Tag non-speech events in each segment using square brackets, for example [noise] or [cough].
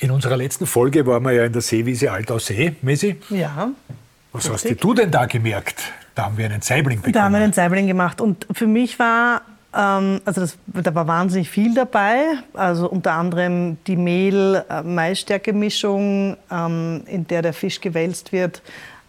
In unserer letzten Folge waren wir ja in der Seewiese Altaussee, Messi. Ja. Was richtig. hast du denn da gemerkt? Da haben wir einen Saibling bekommen. Da haben wir einen Saibling gemacht. Und für mich war, ähm, also das, da war wahnsinnig viel dabei. Also unter anderem die Mehl-Maisstärke-Mischung, ähm, in der der Fisch gewälzt wird.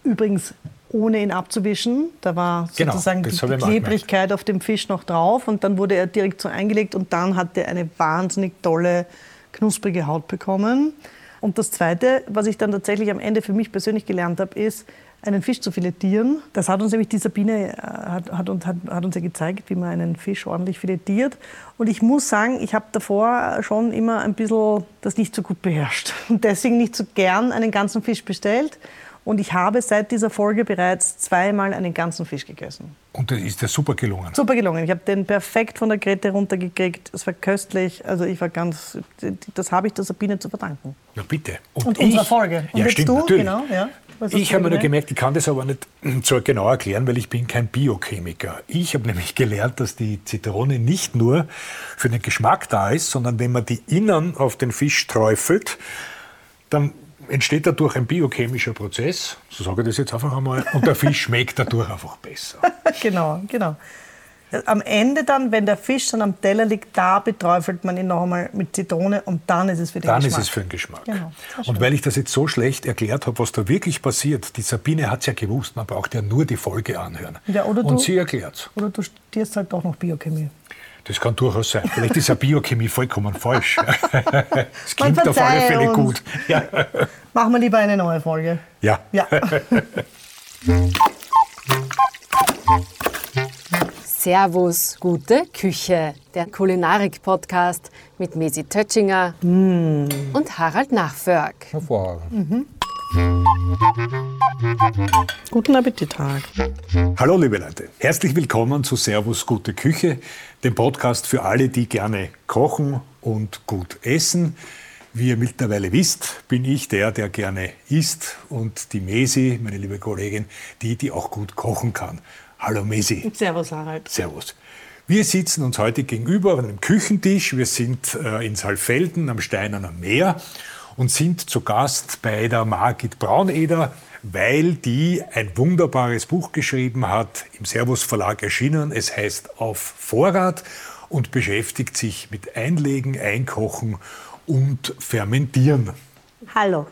Übrigens ohne ihn abzuwischen. Da war genau, sozusagen die, die Klebrigkeit auf dem Fisch noch drauf. Und dann wurde er direkt so eingelegt und dann hat er eine wahnsinnig tolle knusprige Haut bekommen. Und das Zweite, was ich dann tatsächlich am Ende für mich persönlich gelernt habe, ist, einen Fisch zu filetieren. Das hat uns nämlich die Sabine äh, hat, hat, hat, hat uns ja gezeigt, wie man einen Fisch ordentlich filetiert. Und ich muss sagen, ich habe davor schon immer ein bisschen das nicht so gut beherrscht [laughs] und deswegen nicht so gern einen ganzen Fisch bestellt. Und ich habe seit dieser Folge bereits zweimal einen ganzen Fisch gegessen. Und das ist dir super gelungen? Super gelungen. Ich habe den perfekt von der Grete runtergekriegt. Es war köstlich. Also ich war ganz, das habe ich der Sabine zu verdanken. Na bitte. Und, Und unserer Folge. Und ja, stimmt, du? natürlich. Genau, ja. Ich habe mir nur gemerkt, ich kann das aber nicht [clears throat] so genau erklären, weil ich bin kein Biochemiker. Ich habe nämlich [laughs] gelernt, dass die Zitrone nicht nur für den Geschmack da ist, sondern wenn man die innen auf den Fisch träufelt, dann entsteht dadurch ein biochemischer Prozess, so sage ich das jetzt einfach einmal, und der Fisch schmeckt dadurch einfach besser. [laughs] genau, genau. Am Ende dann, wenn der Fisch dann am Teller liegt, da beträufelt man ihn noch einmal mit Zitrone und dann ist es für den dann Geschmack. Dann ist es für den Geschmack. Genau, und weil ich das jetzt so schlecht erklärt habe, was da wirklich passiert, die Sabine hat es ja gewusst, man braucht ja nur die Folge anhören. Ja, oder und du, sie erklärt Oder du studierst halt doch noch Biochemie. Das kann durchaus sein. Vielleicht ist ja Biochemie vollkommen falsch. [laughs] Es klingt auf alle Fälle uns. gut. Ja. Machen wir lieber eine neue Folge. Ja. ja. [laughs] Servus, gute Küche, der Kulinarik-Podcast mit Mesi Tötschinger mm. und Harald Nachförg. Hervorragend. Mhm. Guten Appetit, Harald. Hallo, liebe Leute. Herzlich willkommen zu Servus, gute Küche, dem Podcast für alle, die gerne kochen und gut essen. Wie ihr mittlerweile wisst, bin ich der, der gerne isst und die Mesi, meine liebe Kollegin, die, die auch gut kochen kann. Hallo Mesi. Servus Harald. Servus. Wir sitzen uns heute gegenüber an einem Küchentisch. Wir sind äh, in Saalfelden am Steinerner Meer und sind zu Gast bei der Margit Brauneder, weil die ein wunderbares Buch geschrieben hat, im Servus Verlag erschienen. Es heißt Auf Vorrat und beschäftigt sich mit Einlegen, Einkochen und Fermentieren. Hallo.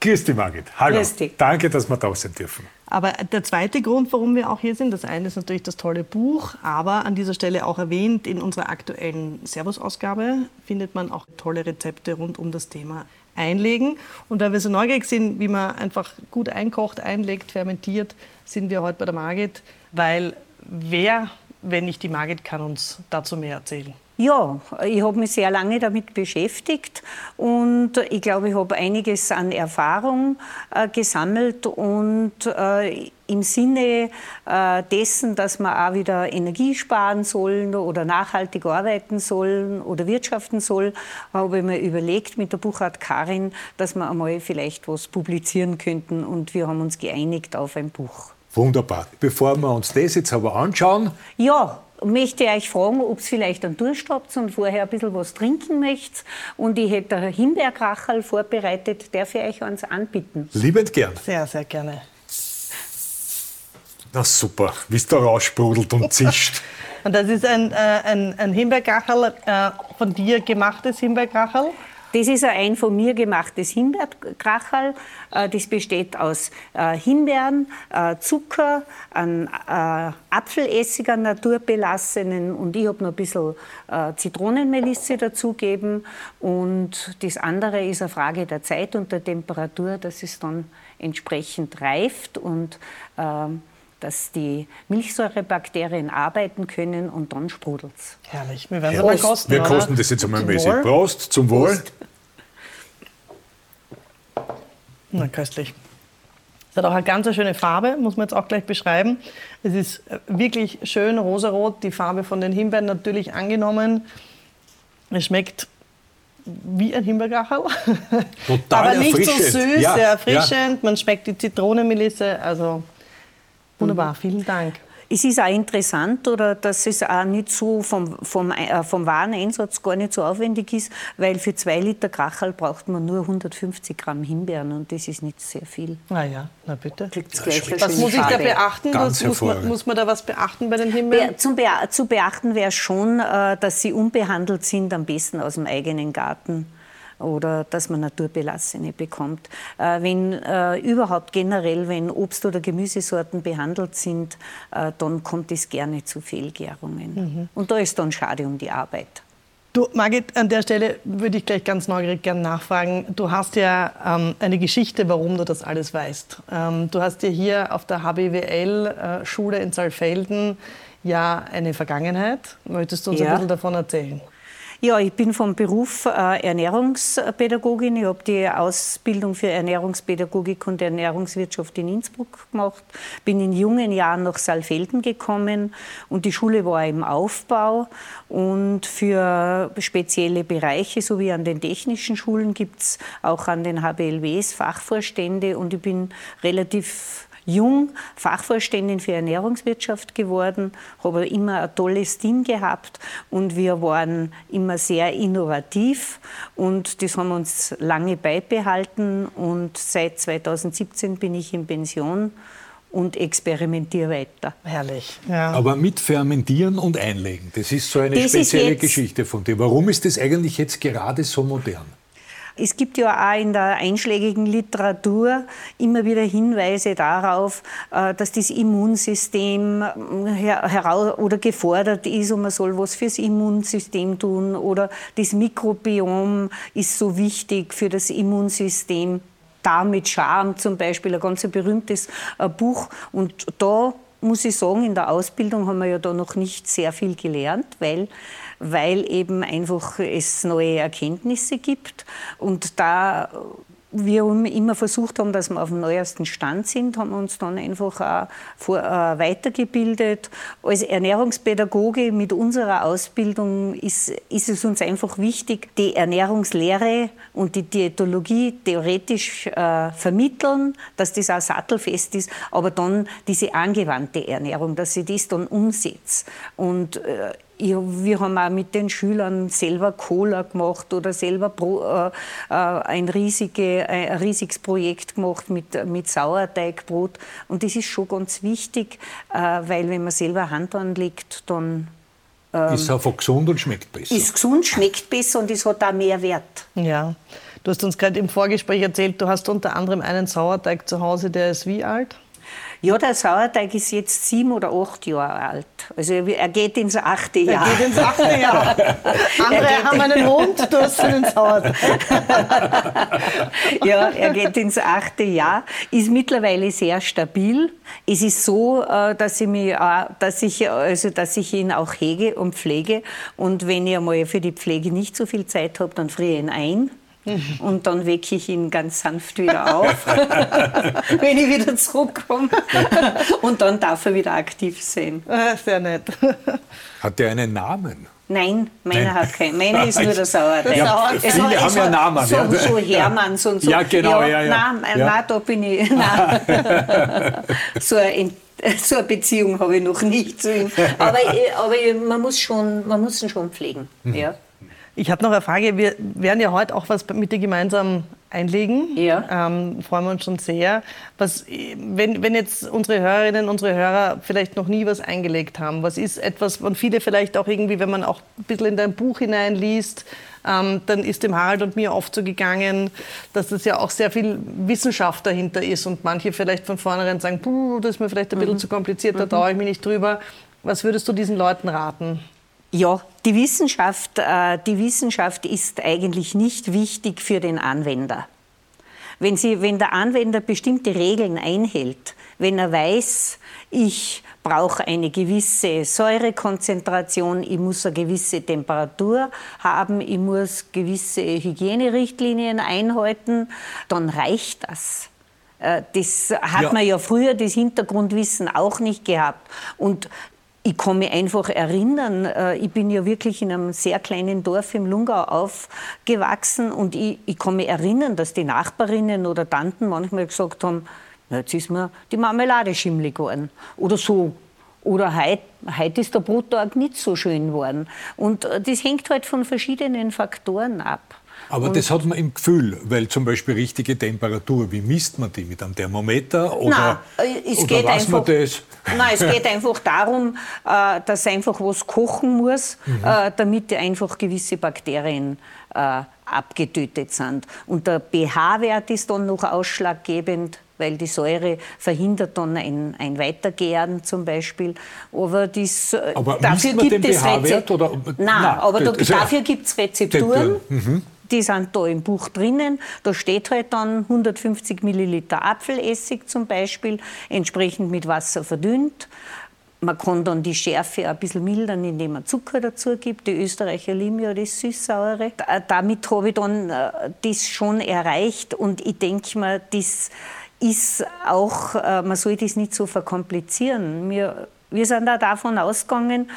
Grüß dich, Margit. Hallo. Grüß dich. Danke, dass wir da sein dürfen. Aber der zweite Grund, warum wir auch hier sind, das eine ist natürlich das tolle Buch, aber an dieser Stelle auch erwähnt, in unserer aktuellen Servus-Ausgabe findet man auch tolle Rezepte rund um das Thema Einlegen. Und weil wir so neugierig sind, wie man einfach gut einkocht, einlegt, fermentiert, sind wir heute bei der Margit, weil wer, wenn nicht die Margit, kann uns dazu mehr erzählen? Ja, ich habe mich sehr lange damit beschäftigt und ich glaube, ich habe einiges an Erfahrung äh, gesammelt und äh, im Sinne äh, dessen, dass wir auch wieder Energie sparen sollen oder nachhaltig arbeiten sollen oder wirtschaften soll, habe ich mir überlegt mit der Buchart Karin, dass wir einmal vielleicht was publizieren könnten und wir haben uns geeinigt auf ein Buch. Wunderbar. Bevor wir uns das jetzt aber anschauen. Ja, möchte ich euch fragen, ob es vielleicht einen Durst habt und vorher ein bisschen was trinken möchtet. Und ich hätte ein Himbeerkrachel vorbereitet, darf ich euch eins anbieten? Liebend gern. Sehr, sehr gerne. Na super, wie es da raussprudelt und zischt. [laughs] und das ist ein, äh, ein, ein Himbeerkrachel, äh, von dir gemachtes Himbeerkrachel? Das ist ein von mir gemachtes Himbeerkracherl. Äh, das besteht aus äh, Himbeeren, äh, Zucker, an Apfelessig, an naturbelassenen und ich habe noch ein bisschen Zitronenmelisse dazugeben. Und das andere ist eine Frage der Zeit und der Temperatur, dass es dann entsprechend reift und dass die Milchsäurebakterien arbeiten können und dann sprudelt es. Herrlich. Wir werden es mal kosten. Wir kosten das jetzt einmal mäßig. Prost, zum Wohl. Prost. Na, köstlich. Es hat auch eine ganz schöne Farbe, muss man jetzt auch gleich beschreiben. Es ist wirklich schön rosarot, die Farbe von den Himbeeren natürlich angenommen. Es schmeckt wie ein Himbeerkachel. [laughs] Total Aber nicht so süß, ja, sehr erfrischend. Ja. Man schmeckt die Zitronenmelisse. Also wunderbar, vielen Dank. Es ist auch interessant, oder dass es auch nicht so vom, vom, äh, vom Wareneinsatz gar nicht so aufwendig ist, weil für zwei Liter Krachel braucht man nur 150 Gramm Himbeeren und das ist nicht sehr viel. Na ja, na bitte. was muss ich da beachten? Was, muss, man, muss, man, da was beachten bei den Himbeeren? Be zum Be zu beachten wäre schon, äh, dass sie unbehandelt sind, am besten aus dem eigenen Garten oder dass man naturbelassene bekommt. Äh, wenn äh, überhaupt generell, wenn Obst- oder Gemüsesorten behandelt sind, äh, dann kommt es gerne zu Fehlgärungen. Mhm. Und da ist dann schade um die Arbeit. Du, Margit, an der Stelle würde ich gleich ganz neugierig gerne nachfragen. Du hast ja ähm, eine Geschichte, warum du das alles weißt. Ähm, du hast ja hier auf der HBWL-Schule in Saalfelden ja eine Vergangenheit. Möchtest du uns ja. ein bisschen davon erzählen? Ja, ich bin vom Beruf äh, Ernährungspädagogin. Ich habe die Ausbildung für Ernährungspädagogik und Ernährungswirtschaft in Innsbruck gemacht. Bin in jungen Jahren nach Saalfelden gekommen und die Schule war im Aufbau. Und für spezielle Bereiche, so wie an den technischen Schulen, gibt es auch an den HBLWs Fachvorstände. Und ich bin relativ jung Fachvorständin für Ernährungswirtschaft geworden, habe immer ein tolles Team gehabt und wir waren immer sehr innovativ und das haben wir uns lange beibehalten und seit 2017 bin ich in Pension und experimentiere weiter. Herrlich. Ja. Aber mit Fermentieren und Einlegen, das ist so eine das spezielle Geschichte von dir. Warum ist das eigentlich jetzt gerade so modern? Es gibt ja auch in der einschlägigen Literatur immer wieder Hinweise darauf, äh, dass das Immunsystem äh, heraus oder gefordert ist und man soll was fürs Immunsystem tun oder das Mikrobiom ist so wichtig für das Immunsystem. Da mit Charme zum Beispiel, ein ganz berühmtes äh, Buch. Und da muss ich sagen, in der Ausbildung haben wir ja da noch nicht sehr viel gelernt, weil weil eben einfach es neue Erkenntnisse gibt. Und da wir immer versucht haben, dass wir auf dem neuesten Stand sind, haben uns dann einfach auch vor, äh, weitergebildet. Als Ernährungspädagoge mit unserer Ausbildung ist, ist es uns einfach wichtig, die Ernährungslehre und die Diätologie theoretisch äh, vermitteln, dass das auch sattelfest ist, aber dann diese angewandte Ernährung, dass ich das dann umsetze. Und äh, ja, wir haben auch mit den Schülern selber Cola gemacht oder selber Pro, äh, äh ein, riesige, ein riesiges Projekt gemacht mit, mit Sauerteigbrot. Und das ist schon ganz wichtig, äh, weil wenn man selber Hand anlegt, dann ähm, ist einfach gesund und schmeckt besser. Ist gesund, schmeckt besser und es hat auch mehr Wert. Ja. Du hast uns gerade im Vorgespräch erzählt, du hast unter anderem einen Sauerteig zu Hause, der ist wie alt? Ja, der Sauerteig ist jetzt sieben oder acht Jahre alt. Also er geht ins achte Jahr. Er geht ins achte Jahr. [laughs] Andere haben einen Hund, du hast einen Sauerteig. [laughs] ja, er geht ins achte Jahr, ist mittlerweile sehr stabil. Es ist so, äh, dass ich, mich, dass ich, also, dass ich ihn auch hege und pflege. Und wenn ich einmal für die Pflege nicht so viel Zeit habe, dann friere ich ihn ein [laughs] und dann wecke ich ihn ganz sanft wieder auf, [laughs] wenn ich wieder zurückkomme. [laughs] Und dann darf er wieder aktiv sein. Ah, sehr nett. Hat der einen Namen? Nein, meiner hat keinen. Meiner ist nur der Sauerteig. Ja, viele es haben ja Namen. So, so Hermanns und so. Ja, genau. Ja, ja, ja. Nein, ja. nein, da bin ich. Nein. so eine so eine Beziehung habe ich noch nicht zu ihm. Aber, aber man, muss schon, man muss ihn schon pflegen. Mhm. Ja. Ich habe noch eine Frage. Wir werden ja heute auch was mit dir gemeinsam einlegen. Ja. Ähm, freuen wir uns schon sehr. Was, wenn, wenn jetzt unsere Hörerinnen, unsere Hörer vielleicht noch nie was eingelegt haben, was ist etwas, und viele vielleicht auch irgendwie, wenn man auch ein bisschen in dein Buch hineinliest, ähm, dann ist dem Harald und mir oft so gegangen, dass das ja auch sehr viel Wissenschaft dahinter ist und manche vielleicht von vornherein sagen, das ist mir vielleicht ein bisschen mhm. zu kompliziert, da mhm. traue ich mich nicht drüber. Was würdest du diesen Leuten raten? Ja, die Wissenschaft, äh, die Wissenschaft ist eigentlich nicht wichtig für den Anwender. Wenn, Sie, wenn der Anwender bestimmte Regeln einhält, wenn er weiß, ich brauche eine gewisse Säurekonzentration, ich muss eine gewisse Temperatur haben, ich muss gewisse Hygienerichtlinien einhalten, dann reicht das. Äh, das hat ja. man ja früher das Hintergrundwissen auch nicht gehabt. Und ich kann mich einfach erinnern, äh, ich bin ja wirklich in einem sehr kleinen Dorf im Lungau aufgewachsen und ich, ich kann mich erinnern, dass die Nachbarinnen oder Tanten manchmal gesagt haben, na, jetzt ist mir die Marmelade schimmlig geworden oder so. Oder heute, heute ist der Bruttag nicht so schön geworden. Und äh, das hängt halt von verschiedenen Faktoren ab. Aber und das hat man im Gefühl, weil zum Beispiel richtige Temperatur, wie misst man die? Mit einem Thermometer? Oder, nein, es oder geht einfach, man das? Nein, es geht einfach darum, äh, dass einfach was kochen muss, mhm. Äh, damit einfach gewisse Bakterien äh, abgetötet sind. Und der pH-Wert ist dann noch ausschlaggebend weil die Säure verhindert dann ein, ein Weitergären zum Beispiel. Aber, das, aber dafür gibt es Rezepturen. Nein, Nein, aber da, dafür gibt es Rezepturen. Mhm die sind da im Buch drinnen. Da steht halt dann 150 Milliliter Apfelessig zum Beispiel, entsprechend mit Wasser verdünnt. Man kann dann die Schärfe ein bisschen mildern, indem man Zucker dazu gibt. Die Österreicher lieben ja das Süßsaure. Damit habe ich dann äh, das schon erreicht und ich denke mir, das ist auch, äh, man soll das nicht so verkomplizieren. Wir, wir sind auch davon ausgegangen,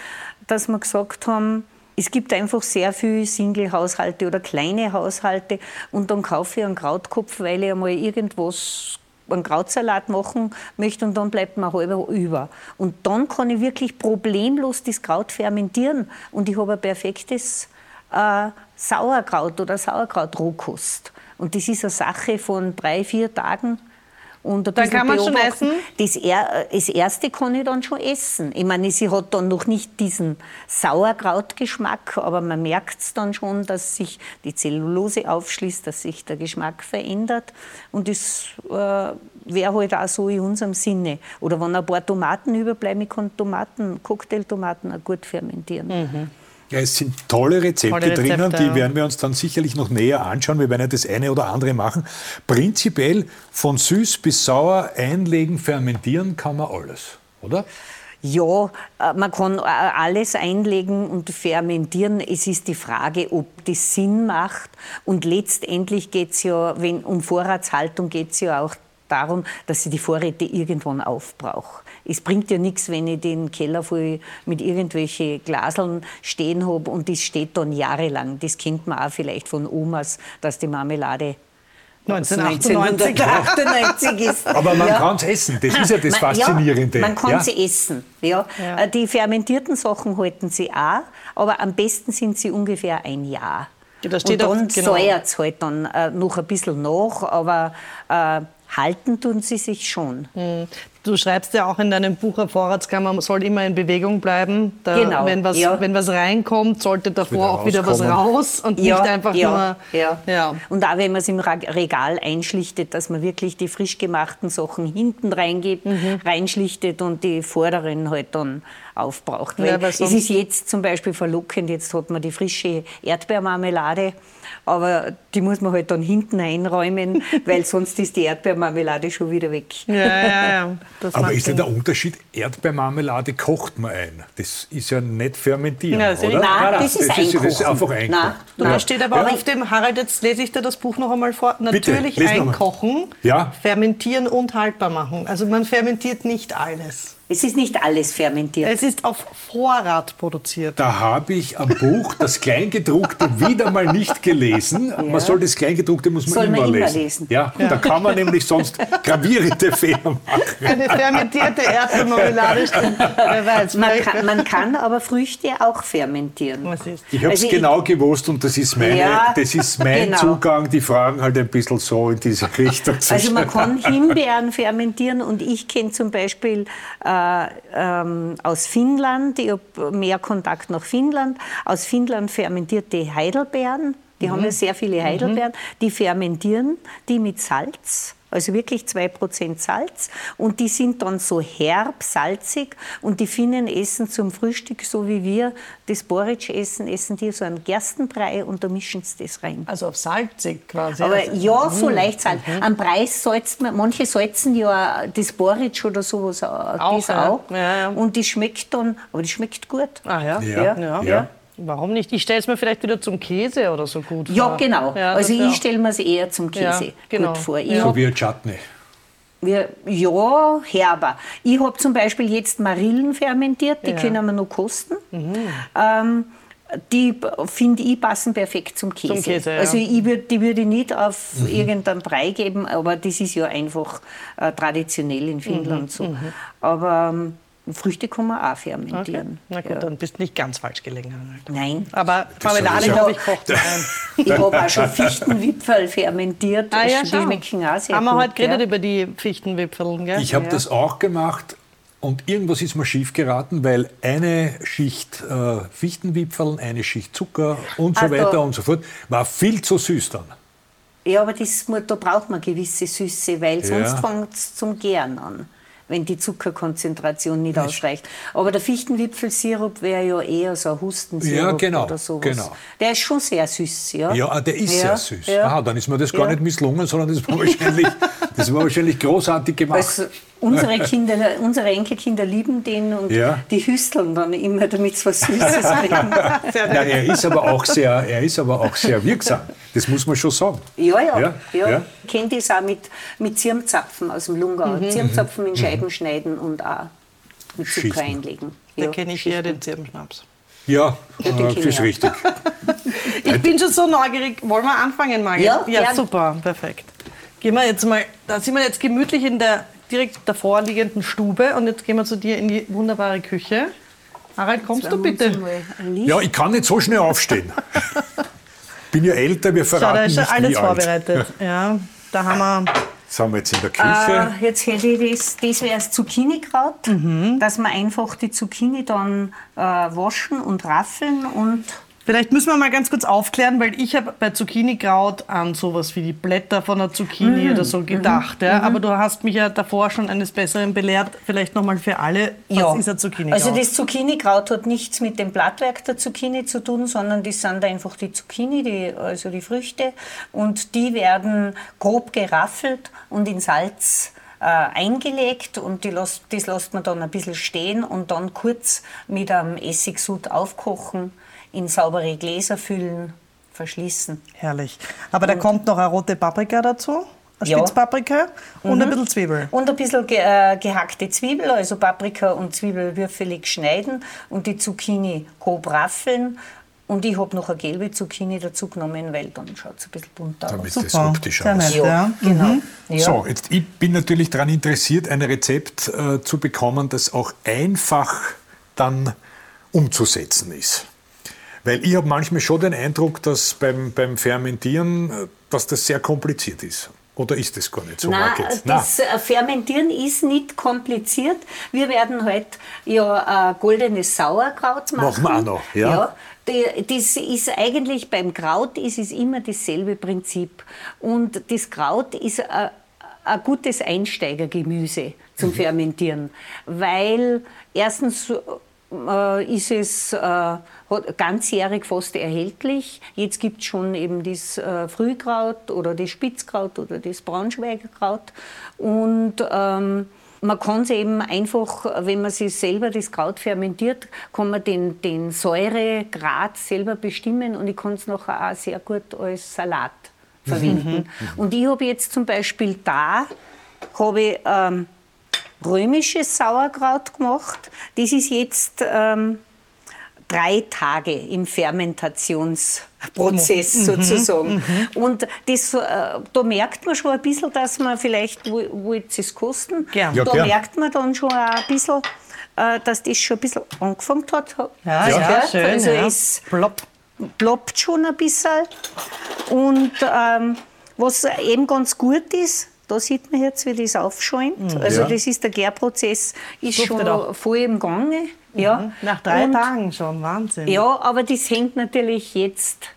dass wir gesagt haben, es gibt einfach sehr viele Single-Haushalte oder kleine Haushalte und dann kaufe ich einen Krautkopf, weil ich einmal irgendwas einen Krautsalat machen möchte und dann bleibt mir halber über. Und dann kann ich wirklich problemlos das Kraut fermentieren und ich habe ein perfektes äh, Sauerkraut oder Sauerkraut-Rohkost. Und das ist eine Sache von drei, vier Tagen und dann kann man schon essen? Das, er, das, erste kann ich dann schon essen. Ich meine, sie hat dann noch nicht diesen Sauerkrautgeschmack, aber man merkt es dann schon, dass sich die Zellulose aufschließt, dass sich der Geschmack verändert. Und das äh, wäre halt auch so in unserem Sinne. Oder wenn ein paar Tomaten überbleiben, ich kann Tomaten, Cocktailtomaten auch gut fermentieren. Mhm. Ja, es sind tolle Rezepte, tolle Rezepte drinnen, die ja. werden wir uns dann sicherlich noch näher anschauen. Wir werden ja das eine oder andere machen. Prinzipiell von süß bis sauer einlegen, fermentieren kann man alles, oder? Ja, äh, man kann äh, alles einlegen und fermentieren. Es ist die Frage, ob das Sinn macht. Und letztendlich geht es ja, wenn um Vorratshaltung geht es ja auch darum, dass ich die Vorräte irgendwann aufbrauche. Es bringt ja nichts, wenn ich den Keller voll mit irgendwelchen Glaseln stehen habe und das steht dann jahrelang. Das kennt man auch vielleicht von Omas, dass die Marmelade 1998, 1998 ist. Aber man ja. kann es essen, das ist ja das Faszinierende. Ja, man kann ja? sie essen. Ja. ja. Äh, die fermentierten Sachen halten sie auch, aber am besten sind sie ungefähr ein Jahr. Ja, und dann genau. säuert es halt dann äh, noch ein bisschen nach, aber äh, halten tun sie sich schon. Du schreibst ja auch in deinem Buch, eine Vorratskammer soll immer in Bewegung bleiben. Da, genau. Wenn was, ja. wenn was reinkommt, sollte davor auch wieder was raus und ja. nicht einfach ja. nur. Ja. ja. Und auch wenn man es im Regal einschlichtet, dass man wirklich die frisch gemachten Sachen hinten reingibt, mhm. reinschlichtet und die vorderen halt dann aufbraucht. Weil es ist jetzt zum Beispiel verlockend, jetzt hat man die frische Erdbeermarmelade aber die muss man halt dann hinten einräumen, [laughs] weil sonst ist die Erdbeermarmelade schon wieder weg. Ja, ja, ja. aber ist ja der Unterschied, Erdbeermarmelade kocht man ein. Das ist ja nicht fermentieren, ja, oder? Nein, das, ist, das, ist, das ist einfach einkochen. Nein, da steht aber ja. auf dem, Harald, jetzt lese ich dir das Buch noch einmal vor, natürlich Bitte, einkochen, ja. fermentieren und haltbar machen. Also man fermentiert nicht alles. Es ist nicht alles fermentiert. Es ist auf Vorrat produziert. Da habe ich am Buch das Kleingedruckte wieder mal nicht gelesen. [laughs] Ja. Man soll das Kleingedruckte muss man, soll immer, man immer lesen. lesen. Ja, ja, da kann man nämlich sonst [laughs] gravierende Fehler machen. Eine fermentierte Erdbeermarmelade Wer weiß. Man kann, man kann, aber Früchte auch fermentieren. Ich habe es also genau gewusst und das ist, meine, ja, das ist mein genau. Zugang. Die fragen halt ein bisschen so in diese Richtung. [laughs] Also man kann Himbeeren fermentieren und ich kenne zum Beispiel äh, ähm, aus Finnland, ich habe mehr Kontakt nach Finnland, aus Finnland fermentierte Heidelbeeren, die mhm. haben ja sehr viele Heidelbeeren, mhm. die fermentieren die mit Salz also wirklich 2% Salz. Und die sind dann so herb, salzig. Und die Finnen essen zum Frühstück, so wie wir das Porridge essen, essen die so einen Gerstenbrei und da mischen sie das rein. Also auf salzig quasi? Aber also, ja, so mhm. leicht salzig. Mhm. Am Preis salzt man, manche salzen ja das Porridge oder sowas auch. Das ja. auch. Ja, ja. Und die schmeckt dann, aber die schmeckt gut. Ah ja? ja. ja. Warum nicht? Ich stelle es mir vielleicht wieder zum Käse oder so gut vor. Ja, genau. Ja, also ich stelle mir es eher zum Käse ja, genau. gut vor. Ich so wie ein Chutney. Wir, ja, herber. Ich habe zum Beispiel jetzt Marillen fermentiert, die ja. können wir noch kosten. Mhm. Ähm, die, finde ich, passen perfekt zum Käse. Zum Käse ja. Also ich würd, die würde ich nicht auf mhm. irgendeinen Brei geben, aber das ist ja einfach äh, traditionell in Finnland mhm. so. Mhm. Aber ähm, Früchte kann man auch fermentieren. Okay. Na gut, ja. dann bist du nicht ganz falsch gelegen. Nein. Aber Marmelade, glaube ich, kocht ein. Ich habe auch schon Fichtenwipfel fermentiert. Ah, ja, die schmecken auch sehr Haben wir heute geredet ja. über die Fichtenwipfel, gell? Ich habe ja. das auch gemacht. Und irgendwas ist mir schief geraten, weil eine Schicht äh, Fichtenwipfeln, eine Schicht Zucker und so also, weiter und so fort war viel zu süß dann. Ja, aber das, da braucht man gewisse Süße, weil sonst ja. fängt es zum Gären an wenn die Zuckerkonzentration nicht ausreicht. Aber der Fichtenwipfelsirup wäre ja eher so ein Hustensirup ja, genau, oder sowas. Genau. Der ist schon sehr süß, ja? Ja, der ist ja, sehr süß. Ja. Aha, dann ist mir das gar nicht misslungen, sondern das war wahrscheinlich, [laughs] das war wahrscheinlich großartig gemacht. Also, unsere [laughs] Kinder, unsere Enkelkinder lieben den und ja. die hüsteln dann immer, damit sie was Süßes. [laughs] Na, er ist aber auch sehr, er ist aber auch sehr wirksam. Das muss man schon sagen. Ja, ja. ja, ja. ja. Ich kenne das auch mit, mit Zirmzapfen aus dem Lungau. Mhm. Zirmzapfen in mhm. Scheiben mhm. schneiden und auch mit Zucker Schießen. einlegen. Da kenne ich eher den Zirbenschnaps. Ja, ja das ist richtig. [laughs] ich bin schon so neugierig. Wollen wir anfangen, Margit? Ja, ja super, perfekt. Gehen wir jetzt mal, da sind wir jetzt gemütlich in der direkt davor liegenden Stube und jetzt gehen wir zu dir in die wunderbare Küche. Harald, kommst du bitte? Ja, ich kann nicht so schnell aufstehen. [laughs] bin ja älter, wir verraten Schau, da ist schon alles vorbereitet. Ja, da haben wir [laughs] sind wir jetzt in der Küche? Äh, jetzt hätte ich das, das wäre das Zucchini-Kraut, mhm. dass wir einfach die Zucchini dann äh, waschen und raffeln und Vielleicht müssen wir mal ganz kurz aufklären, weil ich habe bei Zucchini-Kraut an sowas wie die Blätter von der Zucchini mhm. oder so gedacht. Mhm. Ja? Aber du hast mich ja davor schon eines Besseren belehrt. Vielleicht nochmal für alle, was ja. ist ein Zucchini-Kraut? Also das Zucchini-Kraut hat nichts mit dem Blattwerk der Zucchini zu tun, sondern das sind einfach die Zucchini, die, also die Früchte. Und die werden grob geraffelt und in Salz äh, eingelegt und die las, das lässt man dann ein bisschen stehen und dann kurz mit einem Essigsud aufkochen in saubere Gläser füllen, verschließen. Herrlich. Aber und da kommt noch eine rote Paprika dazu? Eine Spitzpaprika und mhm. ein bisschen Zwiebel. Und ein bisschen ge äh, gehackte Zwiebel, also Paprika und Zwiebel würfelig schneiden und die Zucchini grob raffeln. Und ich habe noch eine gelbe Zucchini dazu genommen, weil dann schaut es ein bisschen bunter aus. Damit es optisch aus. Nett, ja. Genau. Mhm. Ja. So, jetzt, ich bin natürlich daran interessiert, ein Rezept äh, zu bekommen, das auch einfach dann umzusetzen ist. Weil ich habe manchmal schon den Eindruck, dass beim, beim Fermentieren, äh, dass das sehr kompliziert ist. Oder ist das gar nicht so? Nein, das Nein. Äh, Fermentieren ist nicht kompliziert. Wir werden heute ja goldenes Sauerkraut machen. Machen wir auch noch, ja. ja das ist eigentlich beim Kraut ist es immer dasselbe Prinzip. Und das Kraut ist ein, ein gutes Einsteigergemüse zum mhm. Fermentieren, weil erstens äh, ist es äh, ganzjährig fast erhältlich. Jetzt gibt es schon eben das äh, Frühkraut oder das Spitzkraut oder das Braunschweigerkraut. Und ähm, man kann es eben einfach, wenn man sich selber das Kraut fermentiert, kann man den, den Säuregrad selber bestimmen und ich kann es nachher auch sehr gut als Salat verwenden. Mhm. Und ich habe jetzt zum Beispiel da, habe ich, ähm, römisches Sauerkraut gemacht. Das ist jetzt ähm, drei Tage im Fermentationsprozess mhm. sozusagen. Mhm. Und das, äh, da merkt man schon ein bisschen, dass man vielleicht, wo, wollt es kosten? Ja, da gern. merkt man dann schon ein bisschen, äh, dass das schon ein bisschen angefangen hat. Ja, ja, ja schön. Also ja. es Plopp. ploppt schon ein bisschen. Und ähm, was eben ganz gut ist, da sieht man jetzt, wie das aufschäumt. Mhm. Also ja. das ist der Gärprozess ist Duftet schon voll im Gange. Ja. Mhm. Nach drei Und, Tagen schon, Wahnsinn. Ja, aber das hängt natürlich jetzt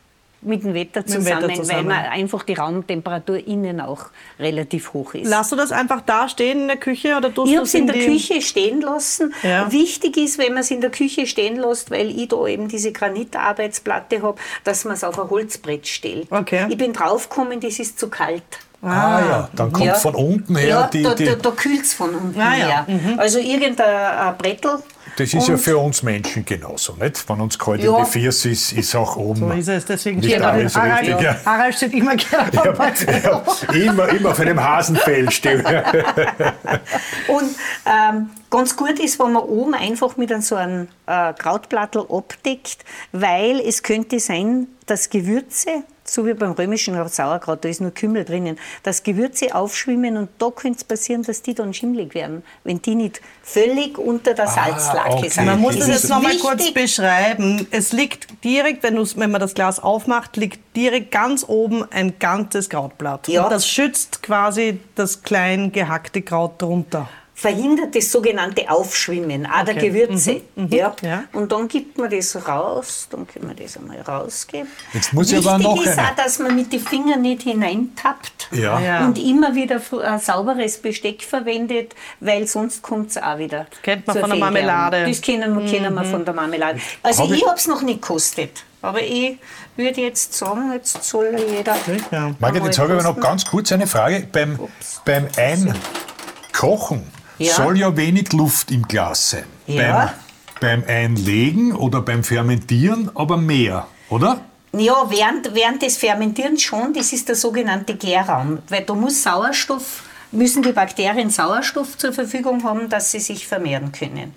mit dem Wetter zusammen, Wetter zusammen. weil man einfach die Raumtemperatur innen auch relativ hoch ist. Lass du das einfach da stehen in der Küche oder tust Ich habe es in der Küche stehen lassen. Ja. Wichtig ist, wenn man es in der Küche stehen lässt, weil ich da eben diese Granitarbeitsplatte habe, dass man es auf ein Holzbrett stellt. Okay. Ich bin draufgekommen, das ist zu kalt. Ah, ah, ja, dann kommt ja. von unten her ja, die. Da, da, da kühlt es von unten ah, her. Mhm. Also irgendein Brettel. Das ist ja für uns Menschen genauso, nicht? Wenn uns kalt ja. im Gefiers ist, ist auch oben. So ist es, deswegen nicht alles Harald, richtig. Ja. Harald steht immer gerne ja, immer, immer auf einem Hasenfell stehen. [laughs] Und ähm, ganz gut ist, wenn man oben einfach mit so einem äh, Krautblattel abdeckt, weil es könnte sein, dass Gewürze so wie beim römischen Sauerkraut, da ist nur Kümmel drinnen, dass Gewürze aufschwimmen und da könnte es passieren, dass die dann schimmelig werden, wenn die nicht völlig unter der Salzlake ah, okay. sind. Man muss das jetzt noch mal kurz beschreiben. Es liegt direkt, wenn, wenn man das Glas aufmacht, liegt direkt ganz oben ein ganzes Krautblatt. Ja. Und das schützt quasi das klein gehackte Kraut drunter verhindert das sogenannte Aufschwimmen auch okay. der Gewürze. Mhm. Mhm. Ja. ja. Und dann gibt man das raus, dann können wir das einmal rausgeben. Jetzt muss Wichtig aber noch ist auch, dass man mit den Fingern nicht hineintappt ja. ja. und immer wieder ein sauberes Besteck verwendet, weil sonst kommt es auch wieder. Das kennt man von der Marmelade. Das kennen, mhm. kennen wir von der Marmelade. Also hab ich, ich habe es noch nicht gekostet. Aber ich würde jetzt sagen, jetzt soll jeder. Ja. Margit, jetzt habe ich aber noch ganz kurz eine Frage. Beim, beim Einkochen ja. soll ja wenig Luft im Glas sein. Ja. Beim, beim Einlegen oder beim Fermentieren aber mehr, oder? Ja, während, während des Fermentierens schon, das ist der sogenannte Gärraum, weil da muss Sauerstoff, müssen die Bakterien Sauerstoff zur Verfügung haben, dass sie sich vermehren können.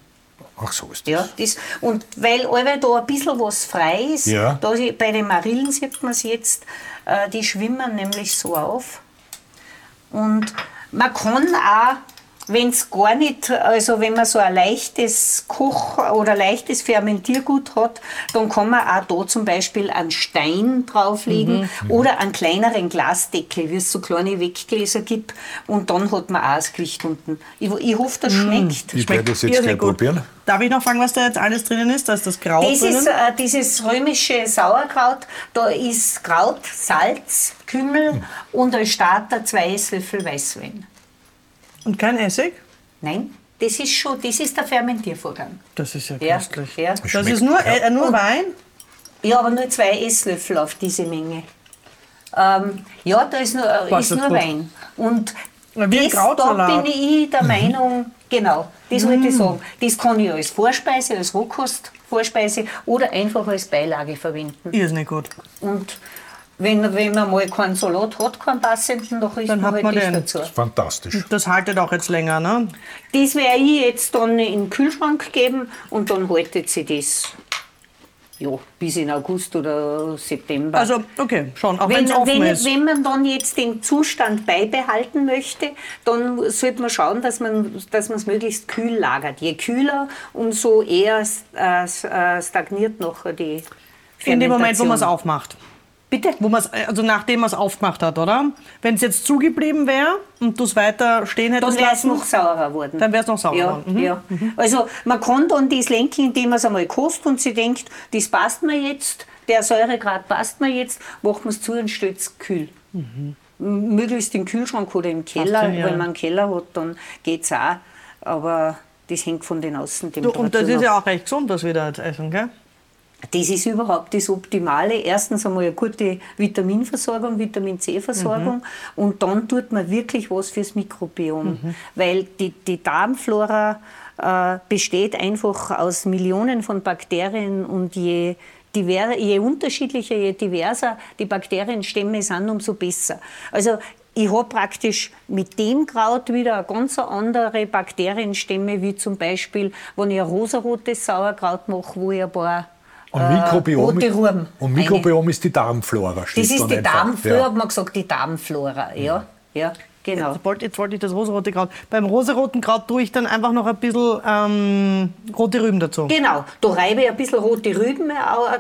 Ach so ist das. Ja, das und weil, weil da ein bisschen was frei ist, ja. da, bei den Marillen sieht man es jetzt, äh, die schwimmen nämlich so auf. Und man kann auch wenn es gar nicht, also wenn man so ein leichtes Koch- oder leichtes Fermentiergut hat, dann kann man auch da zum Beispiel einen Stein drauflegen mhm. mhm. oder einen kleineren Glasdeckel, wie es so kleine Weggläser gibt. Und dann hat man auch das Gewicht unten. Ich, ich hoffe, das mhm. schmeckt. Ich werde das jetzt gleich probieren. Darf ich noch fragen, was da jetzt alles drinnen ist? Da ist das Kraut das drinnen? Ist, äh, dieses römische Sauerkraut, da ist Kraut, Salz, Kümmel mhm. und als Starter zwei Esslöffel Weißwein. Und kein Essig? Nein, das ist schon, das ist der Fermentiervorgang. Das ist ja köstlich. Ja, Das, das ist nur, äh, nur Wein? Ja, aber nur zwei Esslöffel auf diese Menge. Ähm, ja, da ist nur, äh, ist nur Wein. Und Wie das, da bin ich der mhm. Meinung, genau, das mm. wollte ich sagen. Das kann ich als Vorspeise, als Rohkostvorspeise oder einfach als Beilage verwenden. Irrsinnig gut. Und wenn, wenn man mal keinen Salat hat, keinen passenden, dann riecht dann man halt man das dazu. Das ist fantastisch. Das haltet auch jetzt länger, ne? Das werde ich jetzt dann in den Kühlschrank geben und dann haltet sie das ja, bis in August oder September. Also, okay, schon, auch wenn, wenn, ist. wenn man dann jetzt den Zustand beibehalten möchte, dann sollte man schauen, dass man dass es möglichst kühl lagert. Je kühler, umso eher äh stagniert noch die Fermentation. In dem Moment, wo man es aufmacht. Bitte? Wo also nachdem man es aufgemacht hat, oder? Wenn es jetzt zugeblieben wäre und du es weiter stehen hättest Dann wäre es noch saurer geworden. Dann wäre es noch saurer ja, geworden. Mhm. Ja. Mhm. Also man kann dann das lenken, indem man es einmal kostet und sie denkt, das passt mir jetzt, der Säuregrad passt mir jetzt, macht man es zu und stellt es kühl. Mhm. Möglichst im Kühlschrank oder im Keller. Ja. Wenn man einen Keller hat, dann geht es auch. Aber das hängt von den Außentemperaturen Und das ist ja auch recht gesund, das wieder als Essen, gell? Das ist überhaupt das Optimale. Erstens einmal eine gute Vitaminversorgung, Vitamin C-Versorgung mhm. und dann tut man wirklich was fürs Mikrobiom. Mhm. Weil die, die Darmflora äh, besteht einfach aus Millionen von Bakterien und je Diver, je unterschiedlicher, je diverser die Bakterienstämme sind, umso besser. Also ich habe praktisch mit dem Kraut wieder eine ganz andere Bakterienstämme, wie zum Beispiel, wenn ich ein rosarotes Sauerkraut mache, wo ich ein paar und Mikrobiom, äh, und Mikrobiom ist die Darmflora. Das ist die Darmflora, früher ja. hat man gesagt, die Darmflora. Ja, ja. Genau. Jetzt wollte, jetzt wollte ich das rosarote Kraut. Beim rosaroten Kraut tue ich dann einfach noch ein bisschen ähm, rote Rüben dazu. Genau, da reibe ich ein bisschen rote Rüben